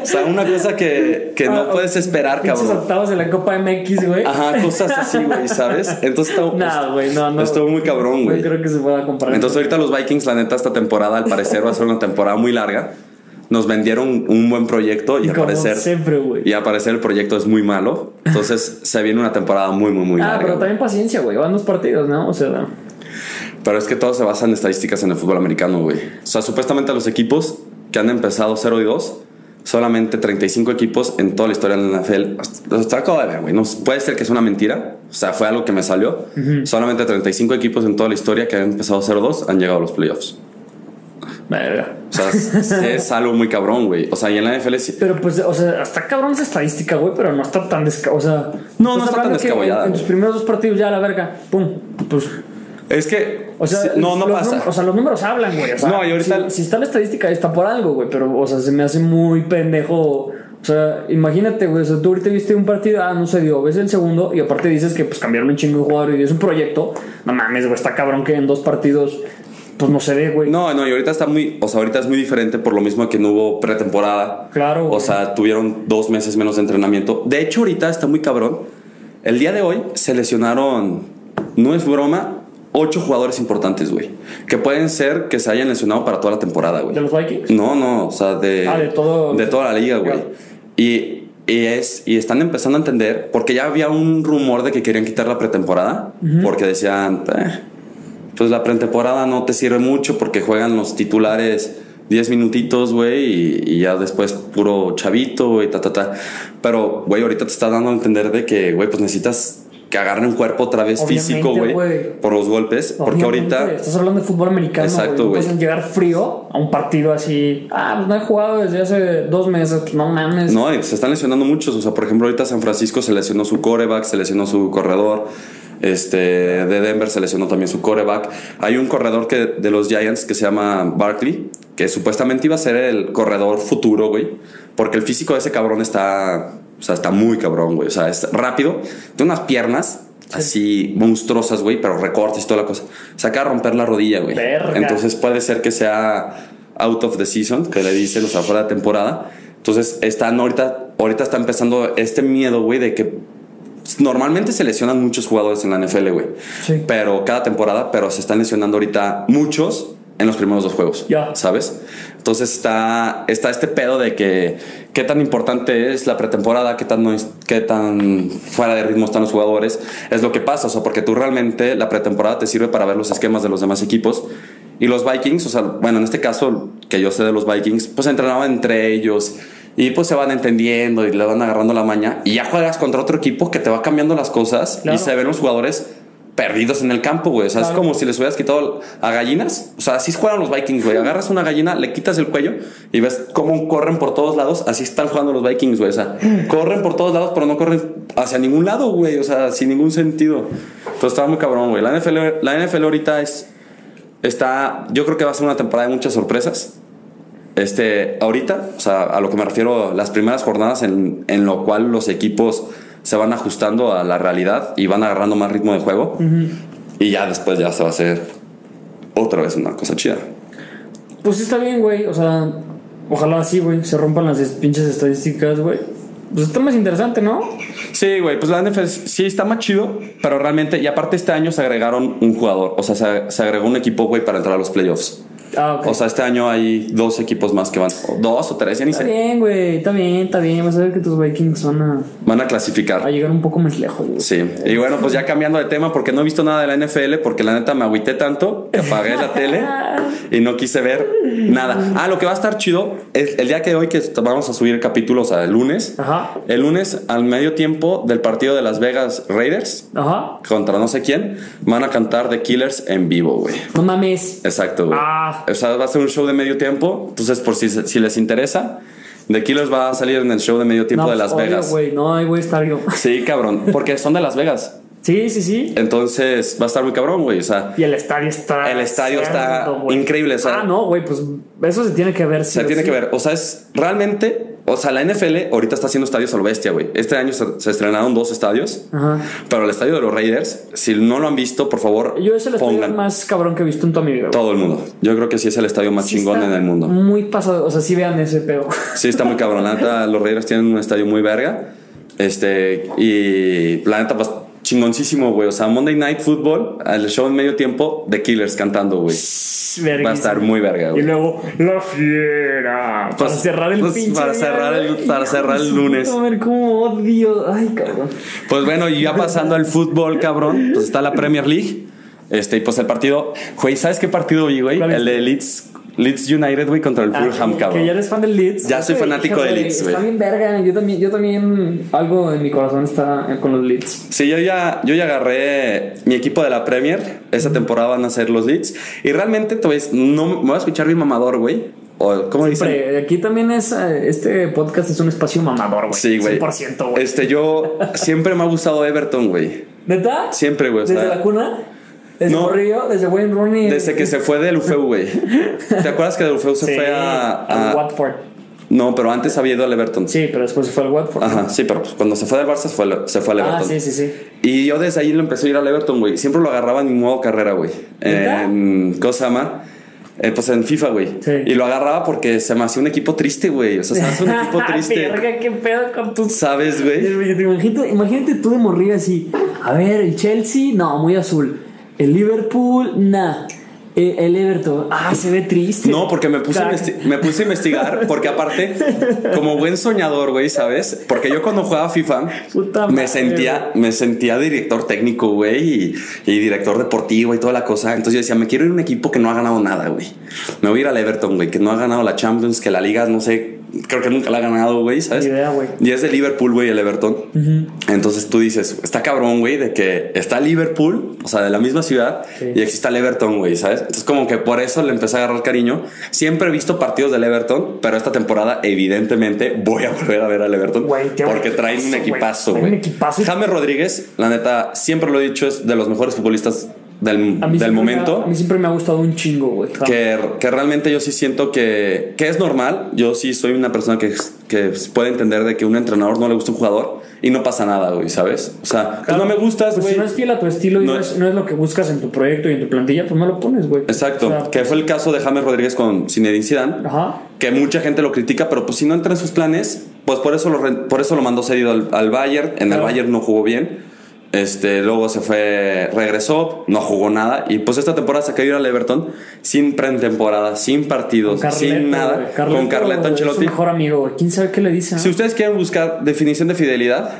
O sea, una cosa que, que no Ah, puedes esperar, cabrón. octavos de la Copa MX, güey. Ajá, cosas así, güey, ¿sabes? Entonces estuvo, Nah, güey, no, no. estuvo muy cabrón, güey. No creo que se pueda comparar. Entonces ahorita los Vikings, la neta, esta temporada al parecer va a ser una temporada muy larga. Nos vendieron un buen proyecto y al Como parecer... siempre, güey. Y al parecer el proyecto es muy malo. Entonces se viene una temporada muy, muy, muy Ah, larga. pero güey. también paciencia, güey. Van dos partidos, ¿no? O sea, Pero es que todo se basa en estadísticas en el fútbol americano, güey. O sea, supuestamente los equipos que han empezado 0 y 2, solamente 35 equipos en toda la historia de la NFL. Hasta acabo de ver, güey. No, puede ser que es una mentira. O sea, fue algo que me salió. Solamente 35 equipos en toda la historia que han empezado 0-2 han llegado a los playoffs. Verga. O sea, es, es algo muy cabrón, güey. O sea, y en la NFL sí. Pero pues, o sea, hasta cabrón esa estadística, güey, pero no está tan desca... O sea, No, no está tan descabellada, En, en tus primeros dos partidos ya a la verga, pum, pues. Es que. O sea, no, no los pasa. o sea, los números hablan, güey. O sea, No, y ahorita- si, si está la estadística, está por algo, güey. Pero, o sea, se me hace muy pendejo. O sea, imagínate, güey. O sea, tú ahorita viste un partido, ah, no se dio. Ves el segundo y aparte dices que pues cambiaron un chingo de jugador y es un proyecto. No mames, güey. Está cabrón que en dos partidos, pues no se dé, güey. No, no, y ahorita está muy, o sea, ahorita es muy diferente por lo mismo que no hubo pretemporada. Claro, O sea, tuvieron dos meses menos de entrenamiento. De hecho, ahorita está muy cabrón. El día de hoy se lesionaron, no es broma, ocho jugadores importantes, güey. Que pueden ser que se hayan lesionado para toda la temporada, güey. ¿De los Vikings? No, no, o sea, de, Ah, de todo- de toda la liga, güey. Y, y es, y están empezando a entender, porque ya había un rumor de que querían quitar la pretemporada, porque decían, "Eh, pues la pretemporada no te sirve mucho porque juegan los titulares 10 minutitos, güey, y, y ya después puro chavito, güey, ta, ta, ta. Pero, güey, ahorita te está dando a entender de que, güey, pues necesitas que agarren un cuerpo otra vez Obviamente, físico, güey, por los golpes, porque Obviamente, ahorita... Estás hablando de fútbol americano. Exacto, güey. llegar frío a un partido así. Ah, pues no he jugado desde hace dos meses. Pues no mames. No, y se están lesionando muchos. O sea, por ejemplo, ahorita San Francisco se lesionó su coreback, se lesionó su corredor. Este, de Denver se lesionó también su coreback. Hay un corredor que, de los Giants que se llama Barkley, que supuestamente iba a ser el corredor futuro, güey. Porque el físico de ese cabrón está, o sea, está muy cabrón, güey. O sea, es rápido, tiene unas piernas así monstruosas, güey, pero recortes y toda la cosa. Se acaba de romper la rodilla, güey. Entonces puede ser que sea out of the season, que le dicen, o sea, fuera de temporada. Entonces están ahorita, ahorita está empezando este miedo, güey, de que normalmente se lesionan muchos jugadores en la NFL, güey. Sí. Pero cada temporada, pero se están lesionando ahorita muchos en los primeros dos juegos. Ya. ¿Sabes? Entonces está, está este pedo de que qué tan importante es la pretemporada, qué tan, no qué tan fuera de ritmo están los jugadores. Es lo que pasa, o sea, porque tú realmente la pretemporada te sirve para ver los esquemas de los demás equipos. Y los Vikings, o sea, bueno, en este caso que yo sé de los Vikings, pues entrenaban entre ellos. Y pues se van entendiendo y le van agarrando la maña. Y ya juegas contra otro equipo que te va cambiando las cosas Claro. y se ven los jugadores perdidos en el campo, güey. O sea, es como si les hubieras quitado a gallinas. O sea, así juegan los Vikings, güey. Agarras una gallina, le quitas el cuello y ves cómo corren por todos lados. Así están jugando los Vikings, güey. O sea, corren por todos lados, pero no corren hacia ningún lado, güey. O sea, sin ningún sentido. Entonces estaba muy cabrón, güey. La NFL, la NFL ahorita es. Está. Yo creo que va a ser una temporada de muchas sorpresas. Este, ahorita, o sea, a lo que me refiero, las primeras jornadas en, en lo cual los equipos se van ajustando a la realidad y van agarrando más ritmo de juego. Y ya después ya se va a hacer otra vez una cosa chida. Pues sí está bien, güey. O sea, ojalá así, güey, se rompan las es- pinches estadísticas, güey. Pues está más interesante, ¿no? Sí, güey, pues la NFL sí está más chido, pero realmente, y aparte este año se agregaron un jugador, o sea, se, se agregó un equipo, güey, para entrar a los playoffs. Ah. O sea, este año hay dos equipos más que van, o dos o tres, ya ni está sé, bien, güey, está bien, está bien. Vas a ver que tus Vikings van a, van a a clasificar. llegar un poco más lejos, güey. Sí, y bueno, pues ya cambiando de tema, porque no he visto nada de la NFL, porque la neta me agüité tanto que apagué la tele y no quise ver nada. Ah, lo que va a estar chido es el día que hoy que vamos a subir el capítulo, o sea, el lunes. Ajá. El lunes, al medio tiempo del partido de Las Vegas Raiders Ajá. contra no sé quién, van a cantar The Killers en vivo, güey. No mames. Exacto, güey. Ah. O sea, va a ser un show de medio tiempo. Entonces, por si, si les interesa, The Killers va a salir en el show de medio tiempo no, de pues, Las obvio, Vegas. güey. No, ahí voy a estar yo. Sí, cabrón. Porque son de Las Vegas. Sí, sí, sí. Entonces, va a estar muy cabrón, güey. O sea, Y el estadio está. El estadio está increíble, o sea- ah, no, güey, pues eso se tiene que ver. sí se tiene sí. que ver. O sea, es realmente. O sea, la NFL ahorita está haciendo estadios a lo bestia, güey. Este año se, se estrenaron dos estadios. Ajá. Pero el estadio de los Raiders, si no lo han visto, por favor, Yo es el estadio más cabrón que he visto en toda mi vida. todo el mundo. Yo creo que sí es el estadio más Sí chingón en el mundo. Muy pasado. O sea, sí vean ese pedo. Sí, está muy cabrón. La neta, los Raiders tienen un estadio muy verga. Este, y la neta, pues chingoncísimo, güey. O sea, Monday Night Football, el show en medio tiempo, The Killers cantando, güey. Va a estar muy verga, Y güey. luego, la fiera. Pues- para cerrar el pues, pinche. para cerrar el- para cerrar lunes. puta madre, cómo odio. Ay, cabrón. Pues bueno, y ya pasando al fútbol, cabrón, pues está la Premier League. Este, y pues el partido, güey, ¿sabes qué partido vi, güey? ¿Cuál El de Leeds, Leeds United, güey, contra el Fulham, Ah, cabrón. Que ya eres fan del Leeds. Ya soy fanático de Leeds, güey. Está bien verga. Yo también, yo también, algo en mi corazón está con los Leeds. Sí, yo ya, yo ya agarré mi equipo de la Premier. Esta temporada van a ser los Leeds. Y realmente, te ves, no me voy a escuchar bien mamador, güey. O, ¿cómo dicen? Siempre, aquí también es, eh, este podcast es un espacio mamador, güey. Sí, güey. 100%, güey. Este, yo siempre me ha gustado Everton, güey. ¿Neta? Siempre, güey. o ¿Desde sea, la cuna? ¿Desde No. Morrillo? ¿Desde Wayne Rooney? Desde que se fue del UFEU, güey. ¿Te acuerdas que del UFEU se Sí, fue a, a- Watford. No, pero antes había ido al Everton. Sí, pero después se fue al Watford. Ajá, sí, pero pues cuando se fue del Barça se fue, al- se fue al Ah, Everton. sí, sí, sí. Y yo desde ahí lo empecé a ir al Everton, güey. Siempre lo agarraba en mi modo carrera, güey. En ¿cómo se llama? Eh, pues en FIFA, güey. Sí. Y lo agarraba porque se me hacía un equipo triste, güey. O sea, se me hace un equipo triste. Verga, qué pedo con tus... ¿Sabes, güey? Imagínate, imagínate tú de morrillo así. A ver, el Chelsea, no, muy azul. El Liverpool, nah. El, el Everton, ah, se ve triste. No, porque me puse, me puse a investigar, porque aparte, como buen soñador, güey, ¿sabes? Porque yo cuando jugaba FIFA, Puta me madre, sentía, me sentía director técnico, güey, y, y director deportivo y toda la cosa. Entonces yo decía, me quiero ir a un equipo que no ha ganado nada, güey. Me voy a ir al Everton, güey, que no ha ganado la Champions, que la liga, no sé, creo que nunca la ha ganado, güey, ¿sabes? Idea, güey. Y es de Liverpool, güey, el Everton. Entonces tú dices, está cabrón, güey, de que está Liverpool, o sea, de la misma ciudad, Sí. y existe el Everton, güey, ¿sabes? Entonces como que por eso le empecé a agarrar cariño. Siempre he visto partidos del Everton, pero esta temporada evidentemente voy a volver a ver al Everton Güey, porque traen un equipazo, güey. un equipazo. James Rodríguez, la neta, siempre lo he dicho, es de los mejores futbolistas del, A mí del me momento. ha- a mí siempre me ha gustado un chingo, güey. Que, que realmente yo sí siento que, que es normal. Yo sí soy una persona que, que puede entender de que a un entrenador no le gusta un jugador y no pasa nada, güey, ¿sabes? O sea, pues no me gustas, Pues güey. si no es fiel a tu estilo y No no, es- no es lo que buscas en tu proyecto y en tu plantilla, pues no lo pones, güey. Exacto, O sea, que fue el caso de James Rodríguez con Zinedine Zidane, Ajá. que mucha gente lo critica, pero pues si no entra en sus planes, pues por eso lo, por eso lo mandó cedido al, al Bayern. En el Claro. Bayern no jugó bien. Este, luego se fue, regresó, no jugó nada. Y pues esta temporada se ha caído al Everton sin pretemporada, sin partidos, sin nada. con Carleto Es su Ancelotti. mejor amigo. ¿Quién sabe qué le dice? Si ustedes quieren buscar definición de fidelidad,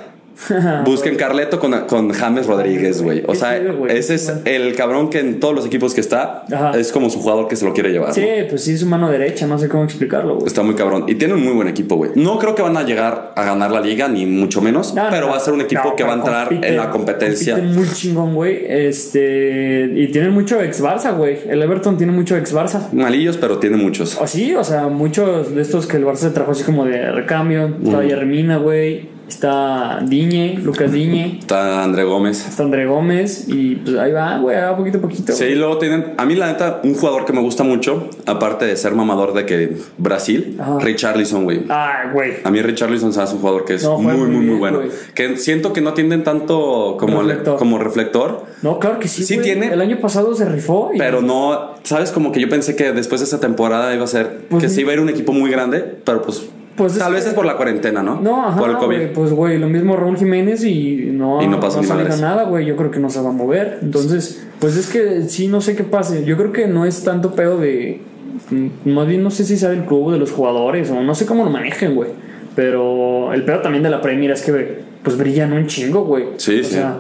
busquen Carleto con, con James Rodríguez, güey. O sea, chido, ese es el cabrón que en todos los equipos que está Ajá. es como su jugador que se lo quiere llevar. Sí, ¿no? pues sí, es su mano derecha, no sé cómo explicarlo, güey. Está muy cabrón. Y tiene un muy buen equipo, güey. No creo que van a llegar a ganar la liga, ni mucho menos. No, pero no, va a ser un equipo que va a entrar en la competencia. muy chingón, güey. Este. Y tienen mucho ex Barça, güey. El Everton tiene mucho ex Barça. Malillos, pero tiene muchos. O sí, o sea, muchos de estos que el Barça se trajo así como de recambio. Está Yermina, güey. Está Diñe, Lucas Diñe. Está André Gómez. Está André Gómez. Y pues ahí va, güey, va poquito a poquito. Sí, y luego tienen. A mí, la neta, un jugador que me gusta mucho, aparte de ser mamador de que Brasil, Ajá. Richarlison, güey. Ah, güey. A mí Richarlison hace un jugador que es No, muy, muy, muy bien, bueno. Que siento que no tienden tanto como Reflector. como reflector, No, claro que sí. Sí güey. tiene. El año pasado se rifó. Y pero no, sabes, como que yo pensé que después de esa temporada iba a ser Pues que ni- se iba a ir un equipo muy grande, pero pues, Pues es tal vez que- es por la cuarentena, ¿no? No, ajá, por el COVID. pues güey, lo mismo Raúl Jiménez y no, Y no madres. nada, güey. Yo creo que no se va a mover. Entonces, pues es que sí, no sé qué pase. Yo creo que no es tanto pedo de. mm, Más bien no sé si sea del club, de los jugadores, o no sé cómo lo manejen, güey. Pero el pedo también de la Premier es que, pues brillan un chingo, güey. Sí, O sí. sea,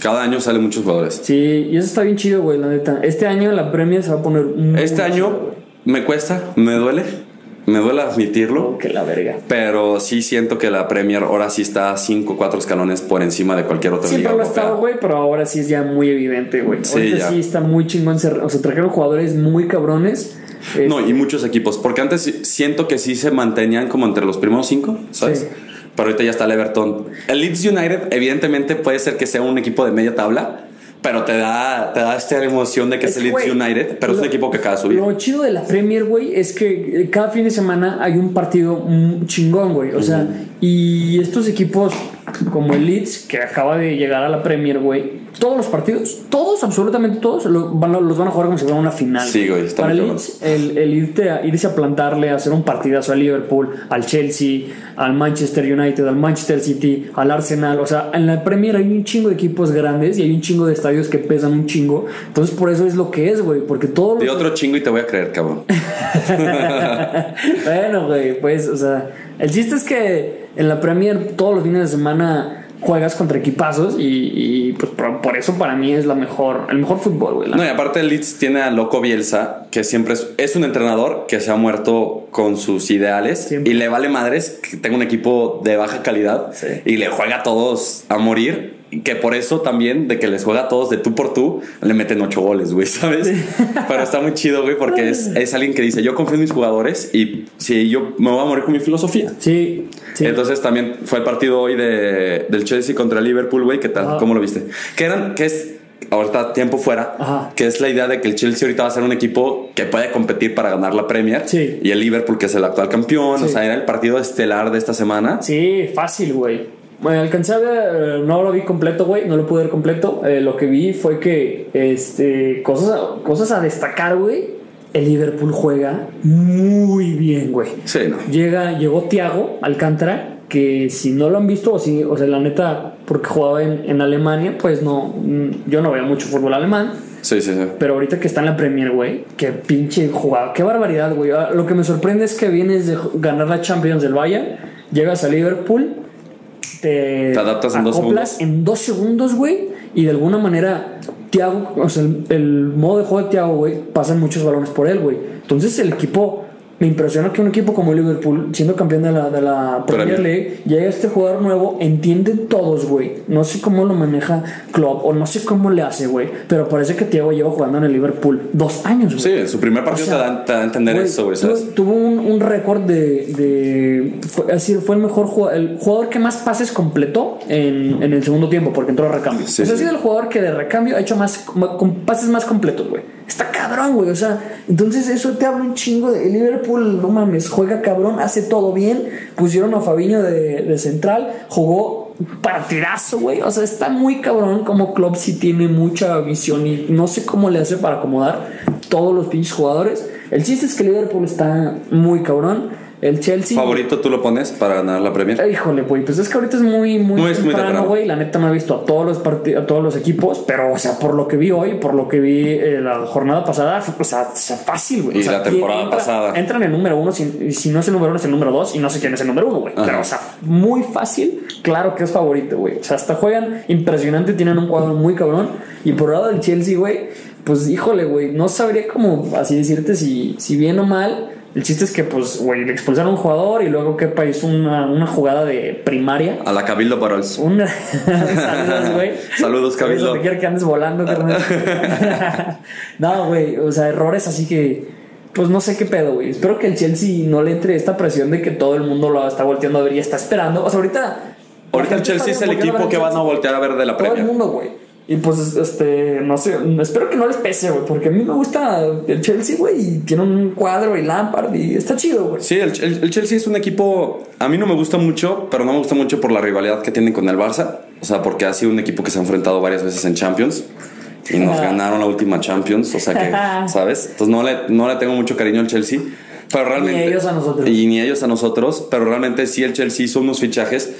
Cada año salen muchos jugadores. sí, y eso está bien chido, güey, la neta. Este año la Premier se va a poner. muy Este año me cuesta, me duele, me duele admitirlo. Oh, que la verga. Pero sí siento que la Premier ahora sí está 5 o 4 escalones por encima de cualquier otra Siempre liga lo ha estado, güey, pero ahora sí es ya muy evidente, güey. Sí, Ahorita ya. sí está muy chingón. O sea, trajeron jugadores muy cabrones. No, y muchos equipos. Porque antes siento que sí se mantenían como entre los primeros cinco, ¿sabes? Sí. Pero ahorita ya está el Everton. El Leeds United, evidentemente, puede ser que sea un equipo de media tabla. Pero te da, te da esta emoción de que es, el Leeds United. Pero es un equipo que acaba de subir. Lo chido de la Premier, güey, es que eh, cada fin de semana hay un partido chingón, güey. O sea, y estos equipos como el Leeds, que acaba de llegar a la Premier, güey, todos los partidos, todos, absolutamente todos, van los van a jugar como si fuera una final. Sí, güey, está Para el. Leeds, el, el irte a, irse a plantarle, a hacer un partidazo al Liverpool, al Chelsea, al Manchester United, al Manchester City, al Arsenal. O sea, en la Premier hay un chingo de equipos grandes y hay un chingo de estadios que pesan un chingo. Entonces, por eso es lo que es, güey. Porque todos De los otro chingo y te voy a creer, cabrón. bueno, güey, pues, o sea, el chiste es que en la Premier todos los fines de semana juegas contra equipazos y, y, pues por, por eso para mí es la mejor, el mejor fútbol, güey. No, y aparte el Leeds tiene a Loco Bielsa, que siempre es, es un entrenador que se ha muerto con sus ideales Siempre. y le vale madres que tenga un equipo de baja calidad Sí. y le juega a todos a morir. Que por eso también, de que les juega a todos de tú por tú, le meten ocho goles, güey, ¿sabes? Pero está muy chido, güey, porque es, es alguien que dice: Yo confío en mis jugadores y si yo me voy a morir con mi filosofía. Sí, sí. Entonces también fue el partido hoy de, del Chelsea contra el Liverpool, güey. ¿Qué tal? Ajá. ¿Cómo lo viste? Que eran, que es ahorita tiempo fuera, Ajá. que es la idea de que el Chelsea ahorita va a ser un equipo que puede competir para ganar la Premier. Sí. Y el Liverpool, que es el actual campeón. O sea, era el partido estelar de esta semana. Sí, fácil, güey. Bueno, alcancé a ver, eh, no lo vi completo, güey, no lo pude ver completo. Eh, lo que vi fue que, este, cosas, cosas a destacar, güey. El Liverpool juega muy bien, güey. Sí, no. Llega, llegó Thiago Alcántara, que si no lo han visto, o, si, o sea, la neta, porque jugaba en, en Alemania, pues no, mm, yo no veo mucho fútbol alemán. Sí, sí, sí. Pero ahorita que está en la Premier, güey, qué pinche jugada, qué barbaridad, güey. Ah, Lo que me sorprende es que vienes de ganar la Champions del Bayern, llegas a Liverpool, te, Te adaptas en dos segundos. en dos segundos, güey, y de alguna manera, Thiago, o sea, el, el modo de juego de Thiago, güey, pasan muchos balones por él, güey. Entonces el equipo me impresiona que un equipo como Liverpool, siendo campeón de la, de la Premier. League, llegue a este jugador nuevo, entiende todos, güey. No sé cómo lo maneja Klopp o no sé cómo le hace, güey. Pero parece que Thiago lleva jugando en el Liverpool dos años, güey. Sí, en su primer partido O sea, te, da, te da a entender eso, güey, tuvo, un, un récord de. de fue, es decir, fue el mejor jugador, el jugador que más pases completó en, en el segundo tiempo, porque entró a recambio. Sí, o sea, ha sido el jugador que de recambio ha hecho más con pases más completos, güey. Está cabrón, güey. O sea, entonces eso te habla un chingo de Liverpool, no mames, juega cabrón, hace todo bien. Pusieron a Fabiño de, de central, jugó partidazo, güey. O sea, está muy cabrón como Klopp sí tiene mucha visión y no sé cómo le hace para acomodar todos los pinches jugadores. El chiste es que Liverpool está muy cabrón. El Chelsea. ¿Favorito tú lo pones para ganar la Premier? Eh, Híjole, güey, pues es que ahorita es muy, muy, es muy temprano, güey. La neta no he visto a todos los a todos los equipos, pero, o sea, por lo que vi hoy, por lo que vi eh, la jornada pasada, o sea, o sea, fácil, güey. Y O sea, la temporada entra- pasada. Entran en el número uno, si, y si no es el número uno, es el número dos, y no sé quién es el número uno, güey. Pero, o sea, muy fácil, claro que es favorito, güey. O sea, hasta juegan impresionante, tienen un cuadro muy cabrón. Y por el lado del Chelsea, güey, pues híjole, güey, no sabría cómo así decirte si, si bien o mal. El chiste es que, pues, güey, le expulsaron a un jugador y luego, ¿qué hizo una, una jugada de primaria. A la Cabildo Parols. Una. Saludos, güey. Saludos, Cabildo. Que andes volando, carnal. no, güey. O sea, errores así que. Pues no sé qué pedo, güey. Espero que el Chelsea no le entre esta presión de que todo el mundo lo está volteando a ver y está esperando. O sea, ahorita. Ahorita el Chelsea es el equipo que van a voltear a ver de la Todo el Premier. mundo, güey. Y pues, este, no sé, espero que no les pese, güey, porque a mí me gusta el Chelsea, güey, y tiene un cuadro y Lampard y está chido, güey. Sí, el, el- el Chelsea es un equipo. A mí no me gusta mucho, pero no me gusta mucho por la rivalidad que tienen con el Barça. O sea, porque ha sido un equipo que se ha enfrentado varias veces en Champions. Y nos ganaron la última Champions. O sea que, ¿sabes? Entonces no le, no le tengo mucho cariño al Chelsea. Pero realmente. ellos a nosotros. Y ni ellos a nosotros. Pero realmente sí, el Chelsea hizo unos fichajes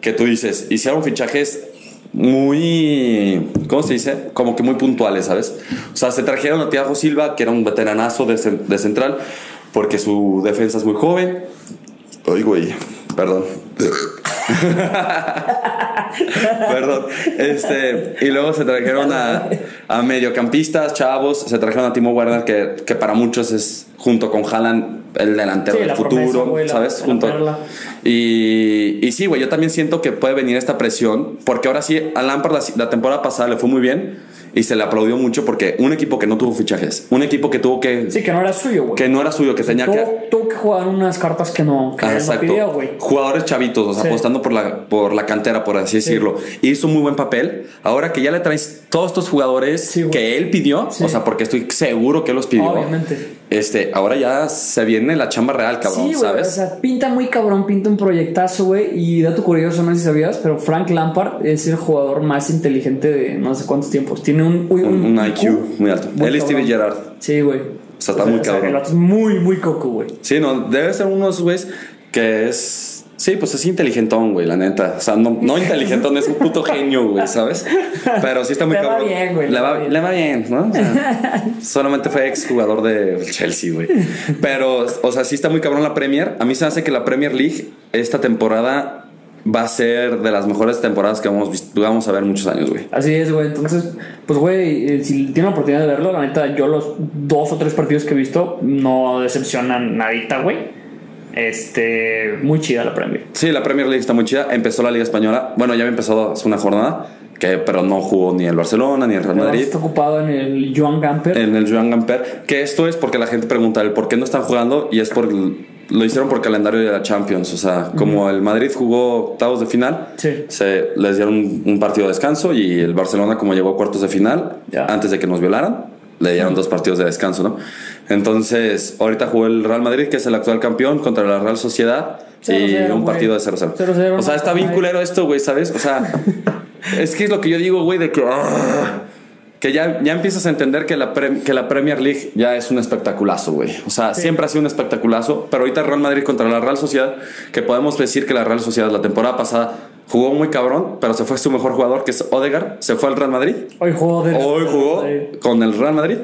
que tú dices. Hicieron fichajes muy. ¿Cómo se dice? Como que muy puntuales, ¿sabes? O sea, se trajeron a Thiago Silva, que era un veteranazo de, de central, porque su defensa es muy joven. Ay, güey, perdón. Perdón. Este, y luego se trajeron a, a mediocampistas, chavos. Se trajeron a Timo Werner, que, que para muchos es, junto con Haaland, el delantero Sí, del futuro, promesa, ¿sabes? la Junto. Y, y sí, güey, yo también siento que puede venir esta presión, porque ahora sí, a Lampard la, la temporada pasada le fue muy bien y se le aplaudió mucho porque un equipo que no tuvo fichajes, un equipo que tuvo que. Sí, que no era suyo, güey. que no era suyo, que tenía que. Tuvo, tuvo que jugar unas cartas que no, que Ah, no pidió, güey. Jugadores chavitos, o sea, Sí. apostando por la, por la cantera, por así decirlo. Hizo un muy buen papel. Ahora que ya le traes todos estos jugadores Sí, que él pidió, Sí. o sea, porque estoy seguro que los pidió. Obviamente. Este, ahora ya se viene la chamba real, cabrón, Sí, güey, ¿sabes? o sea, pinta muy cabrón, pinta un proyectazo, güey. Y dato curioso, no sé si sabías, pero Frank Lampard es el jugador más inteligente de no sé cuántos tiempos. Tiene un, un, un, un IQ muy alto. Él y Steve. Gerrard. Sí, güey. O sea, está muy cabrón. el vato es muy, muy coco, güey. Sí, no, debe ser unos güeyes que es. Sí, pues es inteligentón, güey, la neta. O sea, no, no inteligentón, es un puto genio, güey, ¿sabes? Pero sí está muy Le va cabrón. bien, güey, Le va, va bien. le va bien, ¿no? O sea, solamente fue ex jugador de Chelsea, güey. Pero, o sea, sí está muy cabrón la Premier. A mí se hace que la Premier League esta temporada va a ser de las mejores temporadas que vamos, vamos a ver muchos años, güey. Así es, güey. Entonces, pues, güey, eh, si tiene la oportunidad de verlo, la neta, yo los dos o tres partidos que he visto no decepcionan nadita, güey. Este, muy chida la Premier. Sí, la Premier League está muy chida. Empezó la Liga Española. Bueno, ya había empezado hace una jornada, que, pero no jugó ni el Barcelona ni el Real Madrid. está ocupado en el Joan Gamper. en el Joan Gamper. Que esto es porque la gente pregunta el por qué no están jugando y es por lo hicieron por calendario de la Champions. O sea, como el Madrid jugó octavos de final, Sí. se les dieron un, un partido de descanso y el Barcelona como llegó a cuartos de final antes de que nos violaran. Le dieron dos partidos de descanso, ¿no? Entonces, ahorita jugó el Real Madrid, que es el actual campeón, contra la Real Sociedad. Y cero, un güey. partido de 0-0. Cero, cero, O sea, está bien culero esto, güey, ¿sabes? O sea, es que es lo que yo digo, güey, de que. ah, que ya, ya empiezas a entender que la, pre- que la Premier League ya es un espectaculazo, güey. O sea, siempre ha sido un espectaculazo, pero ahorita Real Madrid contra la Real Sociedad, que podemos decir que la Real Sociedad la temporada pasada jugó muy cabrón, pero se fue su mejor jugador, que es Odegar, se fue al Real Madrid. Hoy jugó de. Hoy jugó de- con el Real Madrid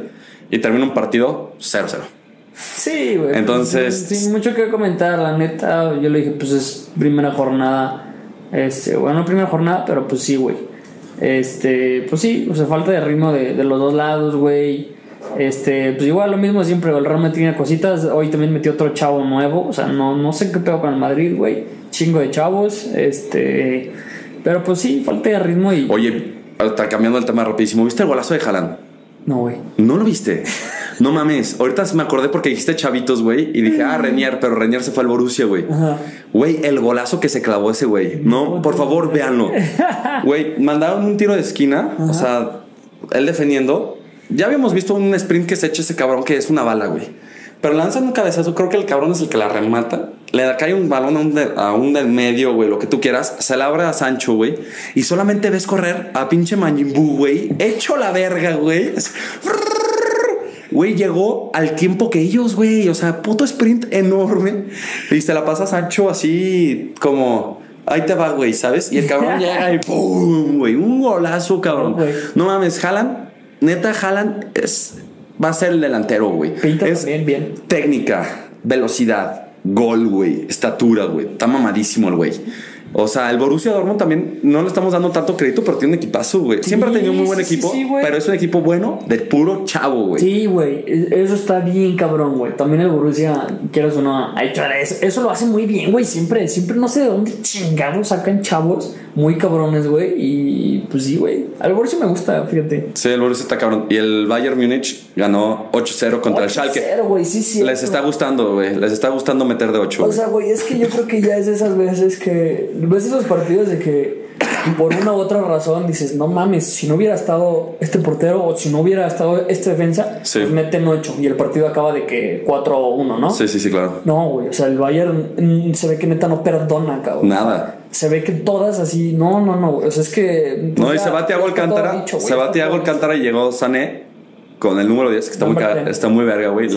y terminó un partido 0-0. Sí, güey. Entonces- Sin mucho que comentar, la neta. Yo le dije, pues es primera jornada. Este, bueno, primera jornada, pero pues sí, güey. Este, pues sí, o sea, falta de ritmo de, de los dos lados, güey. Este, pues igual lo mismo siempre, el Real Madrid tiene cositas. Hoy también metió otro chavo nuevo. O sea, no, no sé qué pedo con el Madrid, güey. Chingo de chavos. Este. Pero pues sí, falta de ritmo y. Oye, está cambiando el tema rapidísimo. ¿Viste el golazo de Haaland? No, güey. ¿No lo viste? No mames. Ahorita me acordé porque dijiste chavitos, güey. Y dije, ah, Renier, pero Renier se fue al Borussia, güey. Güey, el golazo que se clavó ese güey. No, por favor, véanlo. Güey, mandaron un tiro de esquina. O sea, él defendiendo. Ya habíamos visto un sprint que se echa ese cabrón que es una bala, güey. Pero lanzan un cabezazo. Creo que el cabrón es el que la remata. Le da- cae un balón a un, de- a un del medio, güey, lo que tú quieras. Se la abre a Sancho, güey. Y solamente ves correr a pinche Majin güey. Hecho la verga, güey. Güey, llegó al tiempo que ellos, güey. O sea, puto sprint enorme. Y se la pasa a Sancho así como. Ahí te va, güey, ¿sabes? Y el cabrón llega y ¡pum! Güey, un golazo, cabrón. No mames, Haaland, neta, Haaland es, va a ser el delantero, güey. Pinta es también bien. técnica, velocidad, gol, güey, estatura, güey. Está mamadísimo el güey. O sea, el Borussia Dortmund también no le estamos dando tanto crédito, pero tiene un equipazo, güey. Siempre ha tenido un muy buen sí, equipo, sí, pero es un equipo bueno de puro chavo, güey. Sí, güey, eso está bien cabrón, güey. También el Borussia, quieras o no, ha hecho eso. Eso lo hace muy bien, güey. Siempre, siempre no sé de dónde chingados sacan chavos muy cabrones, güey. Y pues sí, güey. Al Borussia me gusta, fíjate. Sí, el Borussia está cabrón. Y el Bayern Múnich ganó 8-0 contra el Schalke. 8-0, güey, sí, sí. Les está gustando, güey. Les está gustando meter de 8. O sea, güey, es que yo creo que ya es de esas veces que. ¿Ves esos partidos de que por una u otra razón dices, no mames, si no hubiera estado este portero o si no hubiera estado esta defensa, Sí. pues meten 8 y el partido acaba de que 4-1, ¿no? Sí, sí, sí, claro. No, güey, o sea, el Bayern mm, se ve que neta no perdona, cabrón. Nada. Se ve que todas así, no, no, no, güey, o sea, es que. No, y se va todo Alcántara. dicho, güey, se va todo Alcántara y llegó Sané con el número 10, que está muy, Number ca- 10. está muy verga, güey. Sí.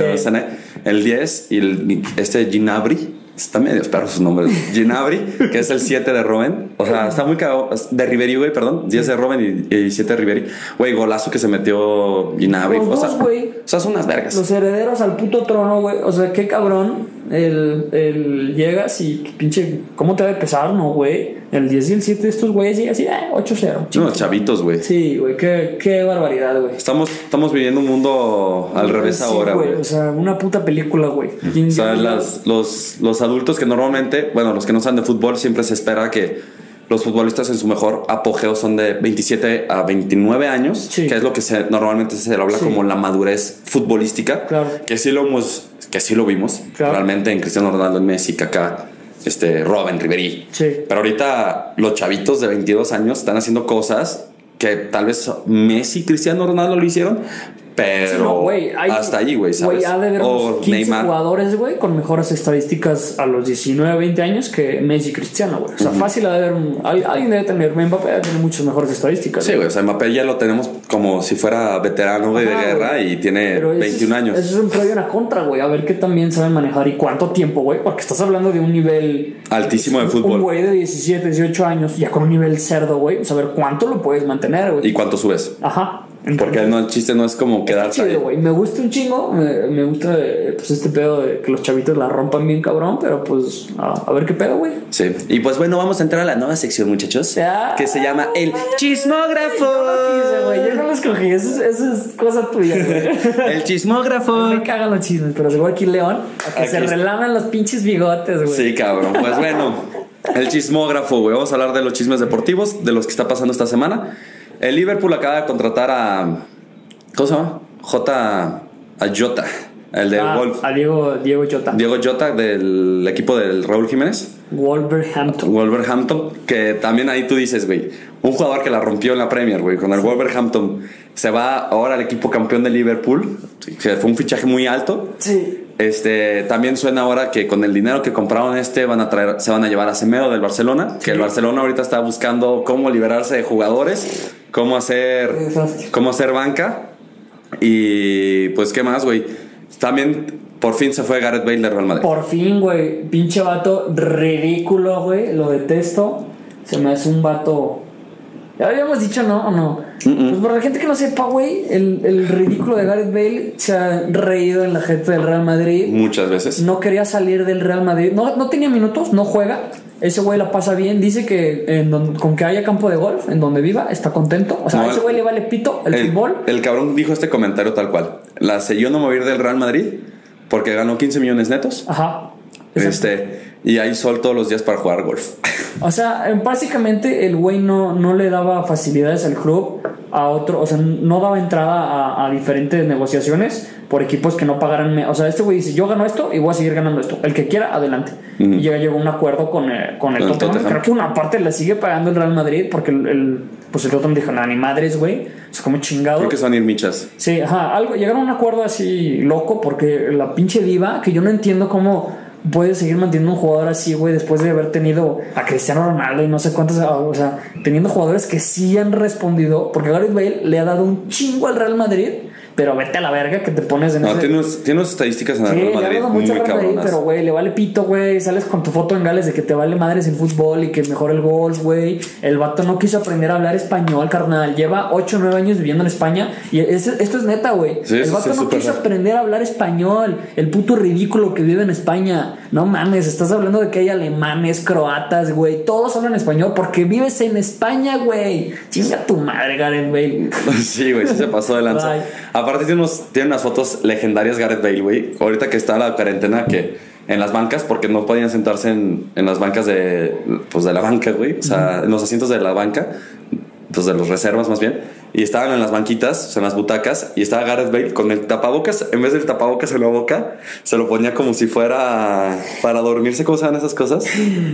El 10 y el, este Ginabri. Está medio perros sus nombres. Ginabri, que es el 7 de Robben. O sea, está muy cagado. De Riveri, güey, perdón. 10 de Robben y, y 7 de Riveri. Güey, golazo que se metió Ginabri. Los o sea, dos. O sea, son unas vergas. Los herederos al puto trono, güey. O sea, qué cabrón. El, el llegas y pinche. ¿Cómo te debe pesar, no, güey? El 10 y el 7 de estos güeyes llega así, eh, 8-0. Unos chavitos, güey. Sí, güey, qué, qué barbaridad, güey. Estamos, estamos viviendo un mundo al revés Sí, ahora, güey. O sea, una puta película, güey. O sea, las- los, los adultos que normalmente, bueno, los que no saben de fútbol, siempre se espera que los futbolistas en su mejor apogeo son de 27 a 29 años, Sí. que es lo que se, normalmente se habla Sí. como la madurez futbolística, Claro. que sí lo hemos, que sí lo vimos Claro. realmente en Cristiano Ronaldo, en Messi, Kaká, este, Robin, Ribery. Sí. Pero ahorita los chavitos de 22 años están haciendo cosas que tal vez Messi, Cristiano Ronaldo lo hicieron, pero Sí, no, güey, hay- hasta allí, güey, ¿sabes? Güey, ha de haber o unos 15 Neymar. jugadores, güey, con mejores estadísticas a los 19, 20 años que Messi y Cristiano, güey. O sea, fácil ha de haber un- al- Alguien debe tener, Mbappé debe tener muchas mejores estadísticas. Sí, güey, o sea, Mbappé ya lo tenemos como si fuera veterano güey, de Ajá, guerra güey. y tiene Pero eso 21 es- años. Eso es un previo a una contra, güey. A ver qué también saben manejar y cuánto tiempo, güey. Porque estás hablando de un nivel. Altísimo de Un fútbol. güey de 17, 18 años, ya con un nivel cerdo, güey. O sea, a ver cuánto lo puedes mantener, güey. ¿Y cuánto subes? Ajá. Porque no, el chiste no es como quedarse Chido, güey. Me gusta un chingo. Me, me gusta eh, pues este pedo de que los chavitos la rompan bien cabrón. Pero pues a, a ver qué pedo, güey. Sí. Y pues bueno, vamos a entrar a la nueva sección, muchachos. Que se llama el chismógrafo. Yo no quise, güey. Yo no lo escogí. Eso, es- eso es cosa tuya, güey. El chismógrafo. Me cagan los chismes, pero seguro aquí León, a que Aquí se está. relaman los pinches bigotes, güey. Sí, cabrón. Pues bueno, el chismógrafo, güey. Vamos a hablar de los chismes deportivos, de los que está pasando esta semana. El Liverpool acaba de contratar a. ¿Cómo se llama? J. A Jota, el del Ah, Wolf. a Diego, Diego Jota. Diego Jota del equipo del Raúl Jiménez. Wolverhampton. Wolverhampton, que también ahí tú dices, güey, un jugador que la rompió en la Premier, güey, con el Wolverhampton, se va ahora al equipo campeón de Liverpool, que fue un fichaje muy alto. Sí. Este, también suena ahora que con el dinero que compraron este van a traer, se van a llevar a Semedo del Barcelona, que el Barcelona ahorita está buscando cómo liberarse de jugadores, cómo hacer, cómo hacer banca y pues qué más, güey. También por fin se fue Gareth Bale de Real Madrid. Por fin, güey. Pinche vato ridículo, güey. Lo detesto. Se me hace un vato. Ya habíamos dicho, ¿no? ¿O no? Pues para la gente que no sepa, güey, el, el ridículo de Gareth Bale se ha reído en la gente del Real Madrid. Muchas veces. No quería salir del Real Madrid. No, no tenía minutos, no juega. Ese güey la pasa bien. Dice que en don- con que haya campo de golf, en donde viva, está contento. O sea, No, a ese güey le vale pito el, el, fútbol. el cabrón dijo este comentario tal cual. La yo no me voy a ir del Real Madrid porque ganó 15 millones netos. Ajá. Exacto. Este, y hay sol todos los días para jugar golf. O sea, eh, básicamente el güey no, no le daba facilidades al club a otro, o sea, no daba entrada a, a diferentes negociaciones por equipos que no pagaran. O sea, este güey dice: Yo gano esto y voy a seguir ganando esto. El que quiera, adelante. Y llega, llegó a un acuerdo con, eh, con el el Tottenham. Tottenham. Creo que una parte la sigue pagando el Real Madrid porque el, el- pues el Tottenham dijo: Nada, ni madres, güey. Es como chingado. Creo que son ir michas. Sí, ajá, algo, llegaron a un acuerdo así loco porque la pinche diva, que yo no entiendo cómo puede seguir manteniendo un jugador así, güey, después de haber tenido a Cristiano Ronaldo y no sé cuántos, o sea, teniendo jugadores que sí han respondido, porque Gareth Bale le ha dado un chingo al Real Madrid, pero vete a la verga que te pones en No, ese... tiene, unos- tiene unas estadísticas en el Sí, Real Madrid muy Madrid, cabronas. pero güey, le vale pito, güey. Sales con tu foto en Gales de que te vale madres el fútbol y que mejor el golf, güey. El vato no quiso aprender a hablar español, carnal. Lleva 8 o 9 años viviendo en España y es- esto es neta, güey. Sí, el vato sí, no quiso raro. aprender a hablar español. El puto ridículo que vive en España. No mames, estás hablando de que hay alemanes, croatas, güey. Todos hablan español porque vives en España, güey. Chinga tu madre, Gareth Bale. Sí, güey, sí se pasó de lanza. Aparte tiene, unos, tiene unas fotos legendarias Gareth Bale, güey. Ahorita que está la cuarentena que en las bancas, porque no podían sentarse en, en las bancas de, pues de la banca, güey. O sea, en los asientos de la banca, pues de los reservas más bien. Y estaban en las banquitas, o sea, en las butacas, y estaba Gareth Bale con el tapabocas, en vez del tapabocas en la boca, se lo ponía como si fuera para dormirse, ¿cómo se llaman esas cosas?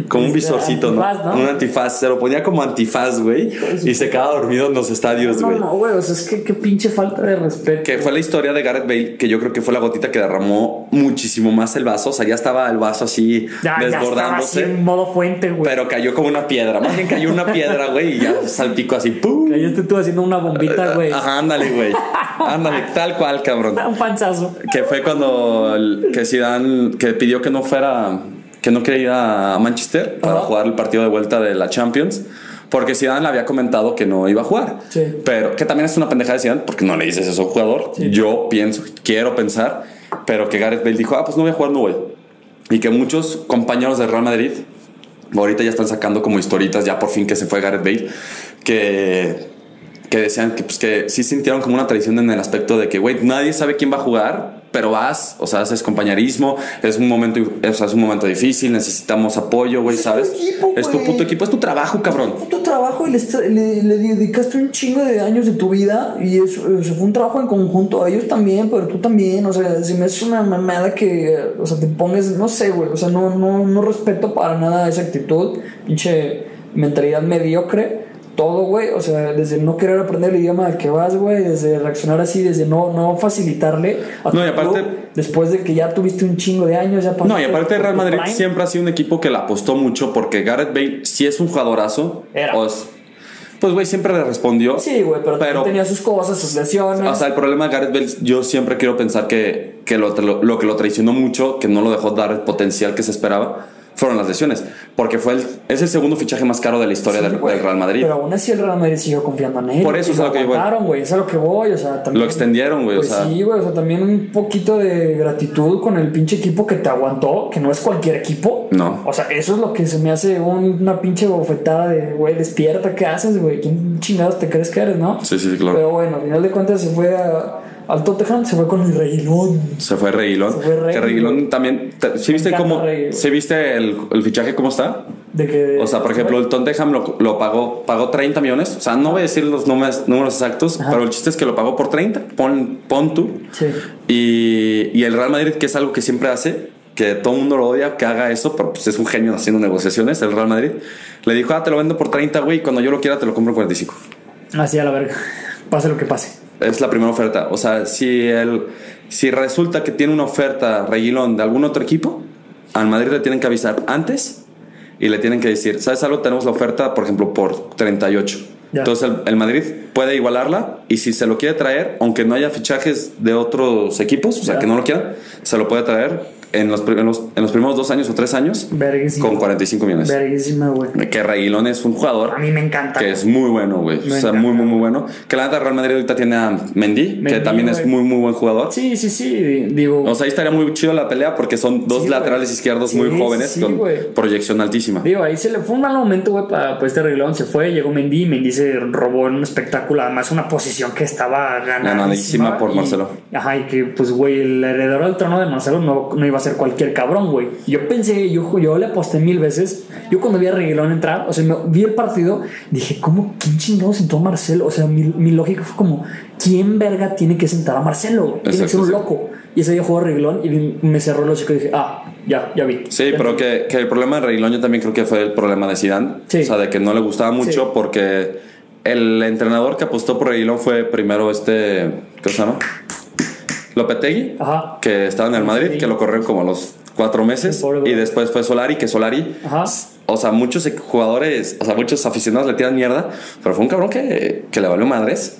Como un Este, visorcito, ¿no? antifaz, ¿no? Un antifaz, se lo ponía como antifaz, güey, y se quedaba dormido en los estadios, No, güey. no, güey. O sea, es que qué pinche falta de respeto. Que fue la historia de Gareth Bale, que yo creo que fue la gotita que derramó muchísimo más el vaso. O sea, ya estaba el vaso así Ya, ya estaba así desbordándose. en modo fuente, güey. pero cayó como una piedra. Más bien cayó una piedra, güey, y ya salpicó así. ¡pum! Estoy tú haciendo una bombita, güey. Ajá, ándale, güey. Ándale, tal cual, cabrón. Un panzazo. Que fue cuando el- que Zidane que pidió que no fuera que no quería ir a Manchester para Ajá. jugar el partido de vuelta de la Champions. Porque Zidane le había comentado que no iba a jugar. Sí. Pero que también es una pendejada de Zidane porque no le dices eso a un jugador. Sí. Yo pienso, quiero pensar, pero que Gareth Bale dijo, ah, pues no voy a jugar, no voy. Y que muchos compañeros del Real Madrid ahorita ya están sacando como historitas, ya por fin que se fue Gareth Bale, que, que decían que, pues, que sí sintieron como una traición en el aspecto de que, güey, nadie sabe quién va a jugar, pero vas, o sea, haces compañerismo, es un momento, o sea, es un momento difícil, necesitamos apoyo, güey, Es tu ¿sabes? equipo, es tu puto equipo, es tu trabajo, cabrón. Tu trabajo y le, le- le dedicaste un chingo de años de tu vida y eso, eso fue un trabajo en conjunto. Ellos también, pero tú también. O sea, si me hace una mamada que, o sea, te pongas, no sé, güey. O sea, no, no, no respeto para nada esa actitud. Pinche mentalidad mediocre. Todo, güey. O sea, desde no querer aprender el idioma al que vas, güey. Desde reaccionar así, desde no, no facilitarle a No, y aparte- club, después de que ya tuviste un chingo de años, ya No, y aparte Real Madrid prime. siempre ha sido un equipo que le apostó mucho porque Gareth Bale sí es un jugadorazo. Era. o es- pues, güey, siempre le respondió. Sí, güey, pero, Pero- tenía sus cosas, sus lesiones. O sea, el problema de Gareth Bale, yo siempre quiero pensar que, que lo, lo- lo que lo traicionó mucho, que no lo dejó dar el potencial que se esperaba, fueron las lesiones. Porque fue el, es el segundo fichaje más caro de la historia Sí, del, Real Madrid. Pero aún así el Real Madrid siguió confiando en él. Por eso es a lo que voy. aguantaron, güey. Es a lo que voy. O sea, también. Lo extendieron, güey, o Pues sea. sí, güey. O sea, también un poquito de gratitud con el pinche equipo que te aguantó, que no es cualquier equipo. No. O sea, eso es lo que se me hace un- una pinche bofetada de, güey, despierta, ¿qué haces, güey? ¿Quién chingados te crees que eres, no? Sí, sí, claro. Pero bueno, al final de cuentas se fue a- al Tottenham, se fue con el Reguilón. Se fue Reguilón. Se fue Reguilón. Que Reguilón también. ¿Sí viste cómo? ¿Sí viste el, el fichaje cómo está? De que. O sea, por ejemplo, el Tottenham lo, lo pagó, pagó 30 millones. O sea, no voy a decir los números, números exactos, Ajá. pero el chiste es que lo pagó por 30. Pon, pon tú. Sí. Y, y el Real Madrid, que es algo que siempre hace, que todo el mundo lo odia, que haga eso, pero pues es un genio haciendo negociaciones, el Real Madrid, le dijo, ah, te lo vendo por 30, güey, cuando yo lo quiera te lo compro en 45. Así a la verga. Pase lo que pase. Es la primera oferta. O sea, si, el, si resulta que tiene una oferta Reguilón de algún otro equipo, al Madrid le tienen que avisar antes y le tienen que decir, ¿sabes algo? Tenemos la oferta, por ejemplo, por 38. Ya. Entonces el, el Madrid puede igualarla y si se lo quiere traer, aunque no haya fichajes de otros equipos, o sea, Ya. que no lo quieran, se lo puede traer en los, en los, en los primeros dos años o tres años con 45 millones. Verguísima, güey. Que Reguilón es un jugador A mí me encanta. que es muy bueno, güey. O sea, encanta. muy, muy, muy bueno. Que la neta Real Madrid ahorita tiene a Mendy, que también es muy, muy buen jugador. Sí, sí, sí. Digo, O sea, ahí estaría muy chido la pelea porque son dos Sí, laterales izquierdos Sí, muy jóvenes sí, con proyección altísima. Digo, ahí se le fue un mal momento, güey, para pues, este reglón. Se fue, llegó Mendy. Mendy se robó en un espectáculo. Además, una posición que estaba ganadísima. Ganadísima por y- Marcelo. Ajá, y que, pues, güey, el heredero del trono de Marcelo no, no iba a ser cualquier cabrón, güey. Yo pensé, yo, yo le aposté mil veces. Yo cuando vi a Reguilón entrar, o sea, me- vi el partido, dije, ¿cómo? ¿Quién chingados sentó a Marcelo? O sea, mi, mi lógica fue como, ¿quién verga tiene que sentar a Marcelo? güey? Tiene que ser un loco. Y ese día jugó Reguilón y me cerró los chicos y dije, ah, ya, ya vi. Sí, Ya pero que, que el problema de Reguilón yo también creo que fue el problema de Zidane. Sí. O sea, de que no le gustaba mucho Sí. porque el entrenador que apostó por Reguilón fue primero este, ¿qué se llama? Lopetegui, Ajá. que estaba en el Madrid, que lo corrió como a los cuatro meses. Y después fue Solari, que Solari, Ajá. o sea, muchos jugadores, o sea, muchos aficionados le tiran mierda, pero fue un cabrón que, que le valió madres,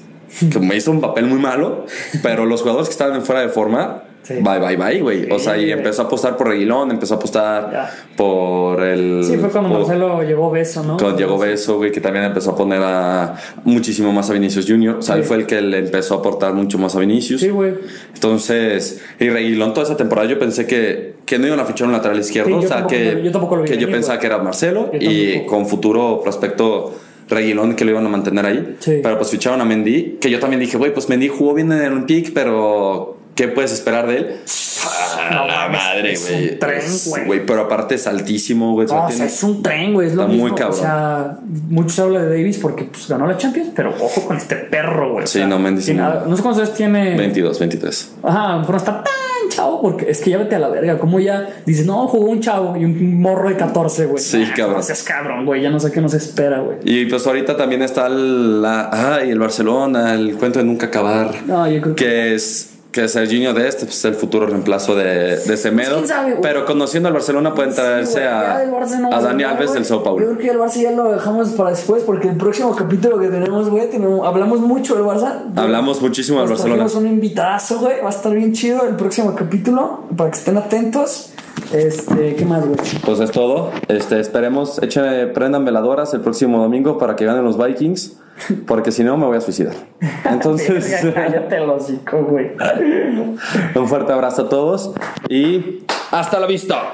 que me hizo un papel muy malo, pero los jugadores que estaban fuera de forma, Sí. bye, bye, bye, güey. o sea, y Sí, empezó a apostar por Reguilón, empezó a apostar Ya. por el... Sí, fue cuando por- Marcelo llegó beso, ¿no? cuando llegó Beso, güey, que también empezó a poner a muchísimo más a Vinicius Junior. O sea, él Sí. fue el que le empezó a aportar mucho más a Vinicius. Sí, güey. Entonces, y Reguilón toda esa temporada yo pensé que, que no iban a fichar un lateral izquierdo. Sí, o sea, que lo- yo tampoco lo vi que yo pensaba que era Marcelo y con futuro prospecto Reguilón que lo iban a mantener ahí. Sí. Pero pues ficharon a Mendy, que yo también dije, güey, pues Mendy jugó bien en el Olympique, pero ¿qué puedes esperar de él? No la mames, madre, es güey. un tren, Es- güey. Pero aparte es altísimo, güey. No, o sea, tiene- es un tren, güey. Es lo Está muy mismo. cabrón. O sea, muchos hablan de Davis porque pues, ganó la Champions, pero ojo con este perro, güey. O Sí, sea, no, Mendy sí, tiene- no. Sé cuántos años tiene. 22, 23. Ajá, mejor no está tan chavo porque es que ya vete a la verga. Como ya dices, no, jugó un chavo y un morro de 14, güey. Sí, Ah, cabrón. No cabrón, güey. Ya no sé qué nos espera, güey. Y pues ahorita también está la, ay, el Barcelona, el cuento de nunca acabar. No, yo creo que. que es que Serginho de este pues, es el futuro reemplazo de, de Semedo. Pues, sabe, pero conociendo al Barcelona pueden traerse Sí, güey, a, no a Dani Alves del Sao Yo Paulo. creo que el Barça ya lo dejamos para después porque el próximo capítulo que tenemos, güey, tenemos- hablamos mucho del Barça. Hablamos muchísimo del Barcelona. trajimos un invitadazo, güey. Va a estar bien chido el próximo capítulo para que estén atentos. Este, ¿qué más, güey? Pues es todo. Este, esperemos, echen, prendan veladoras el próximo domingo para que ganen los Vikings, porque si no me voy a suicidar. Entonces, Cállate el hocico, güey. un fuerte abrazo a todos y hasta la vista.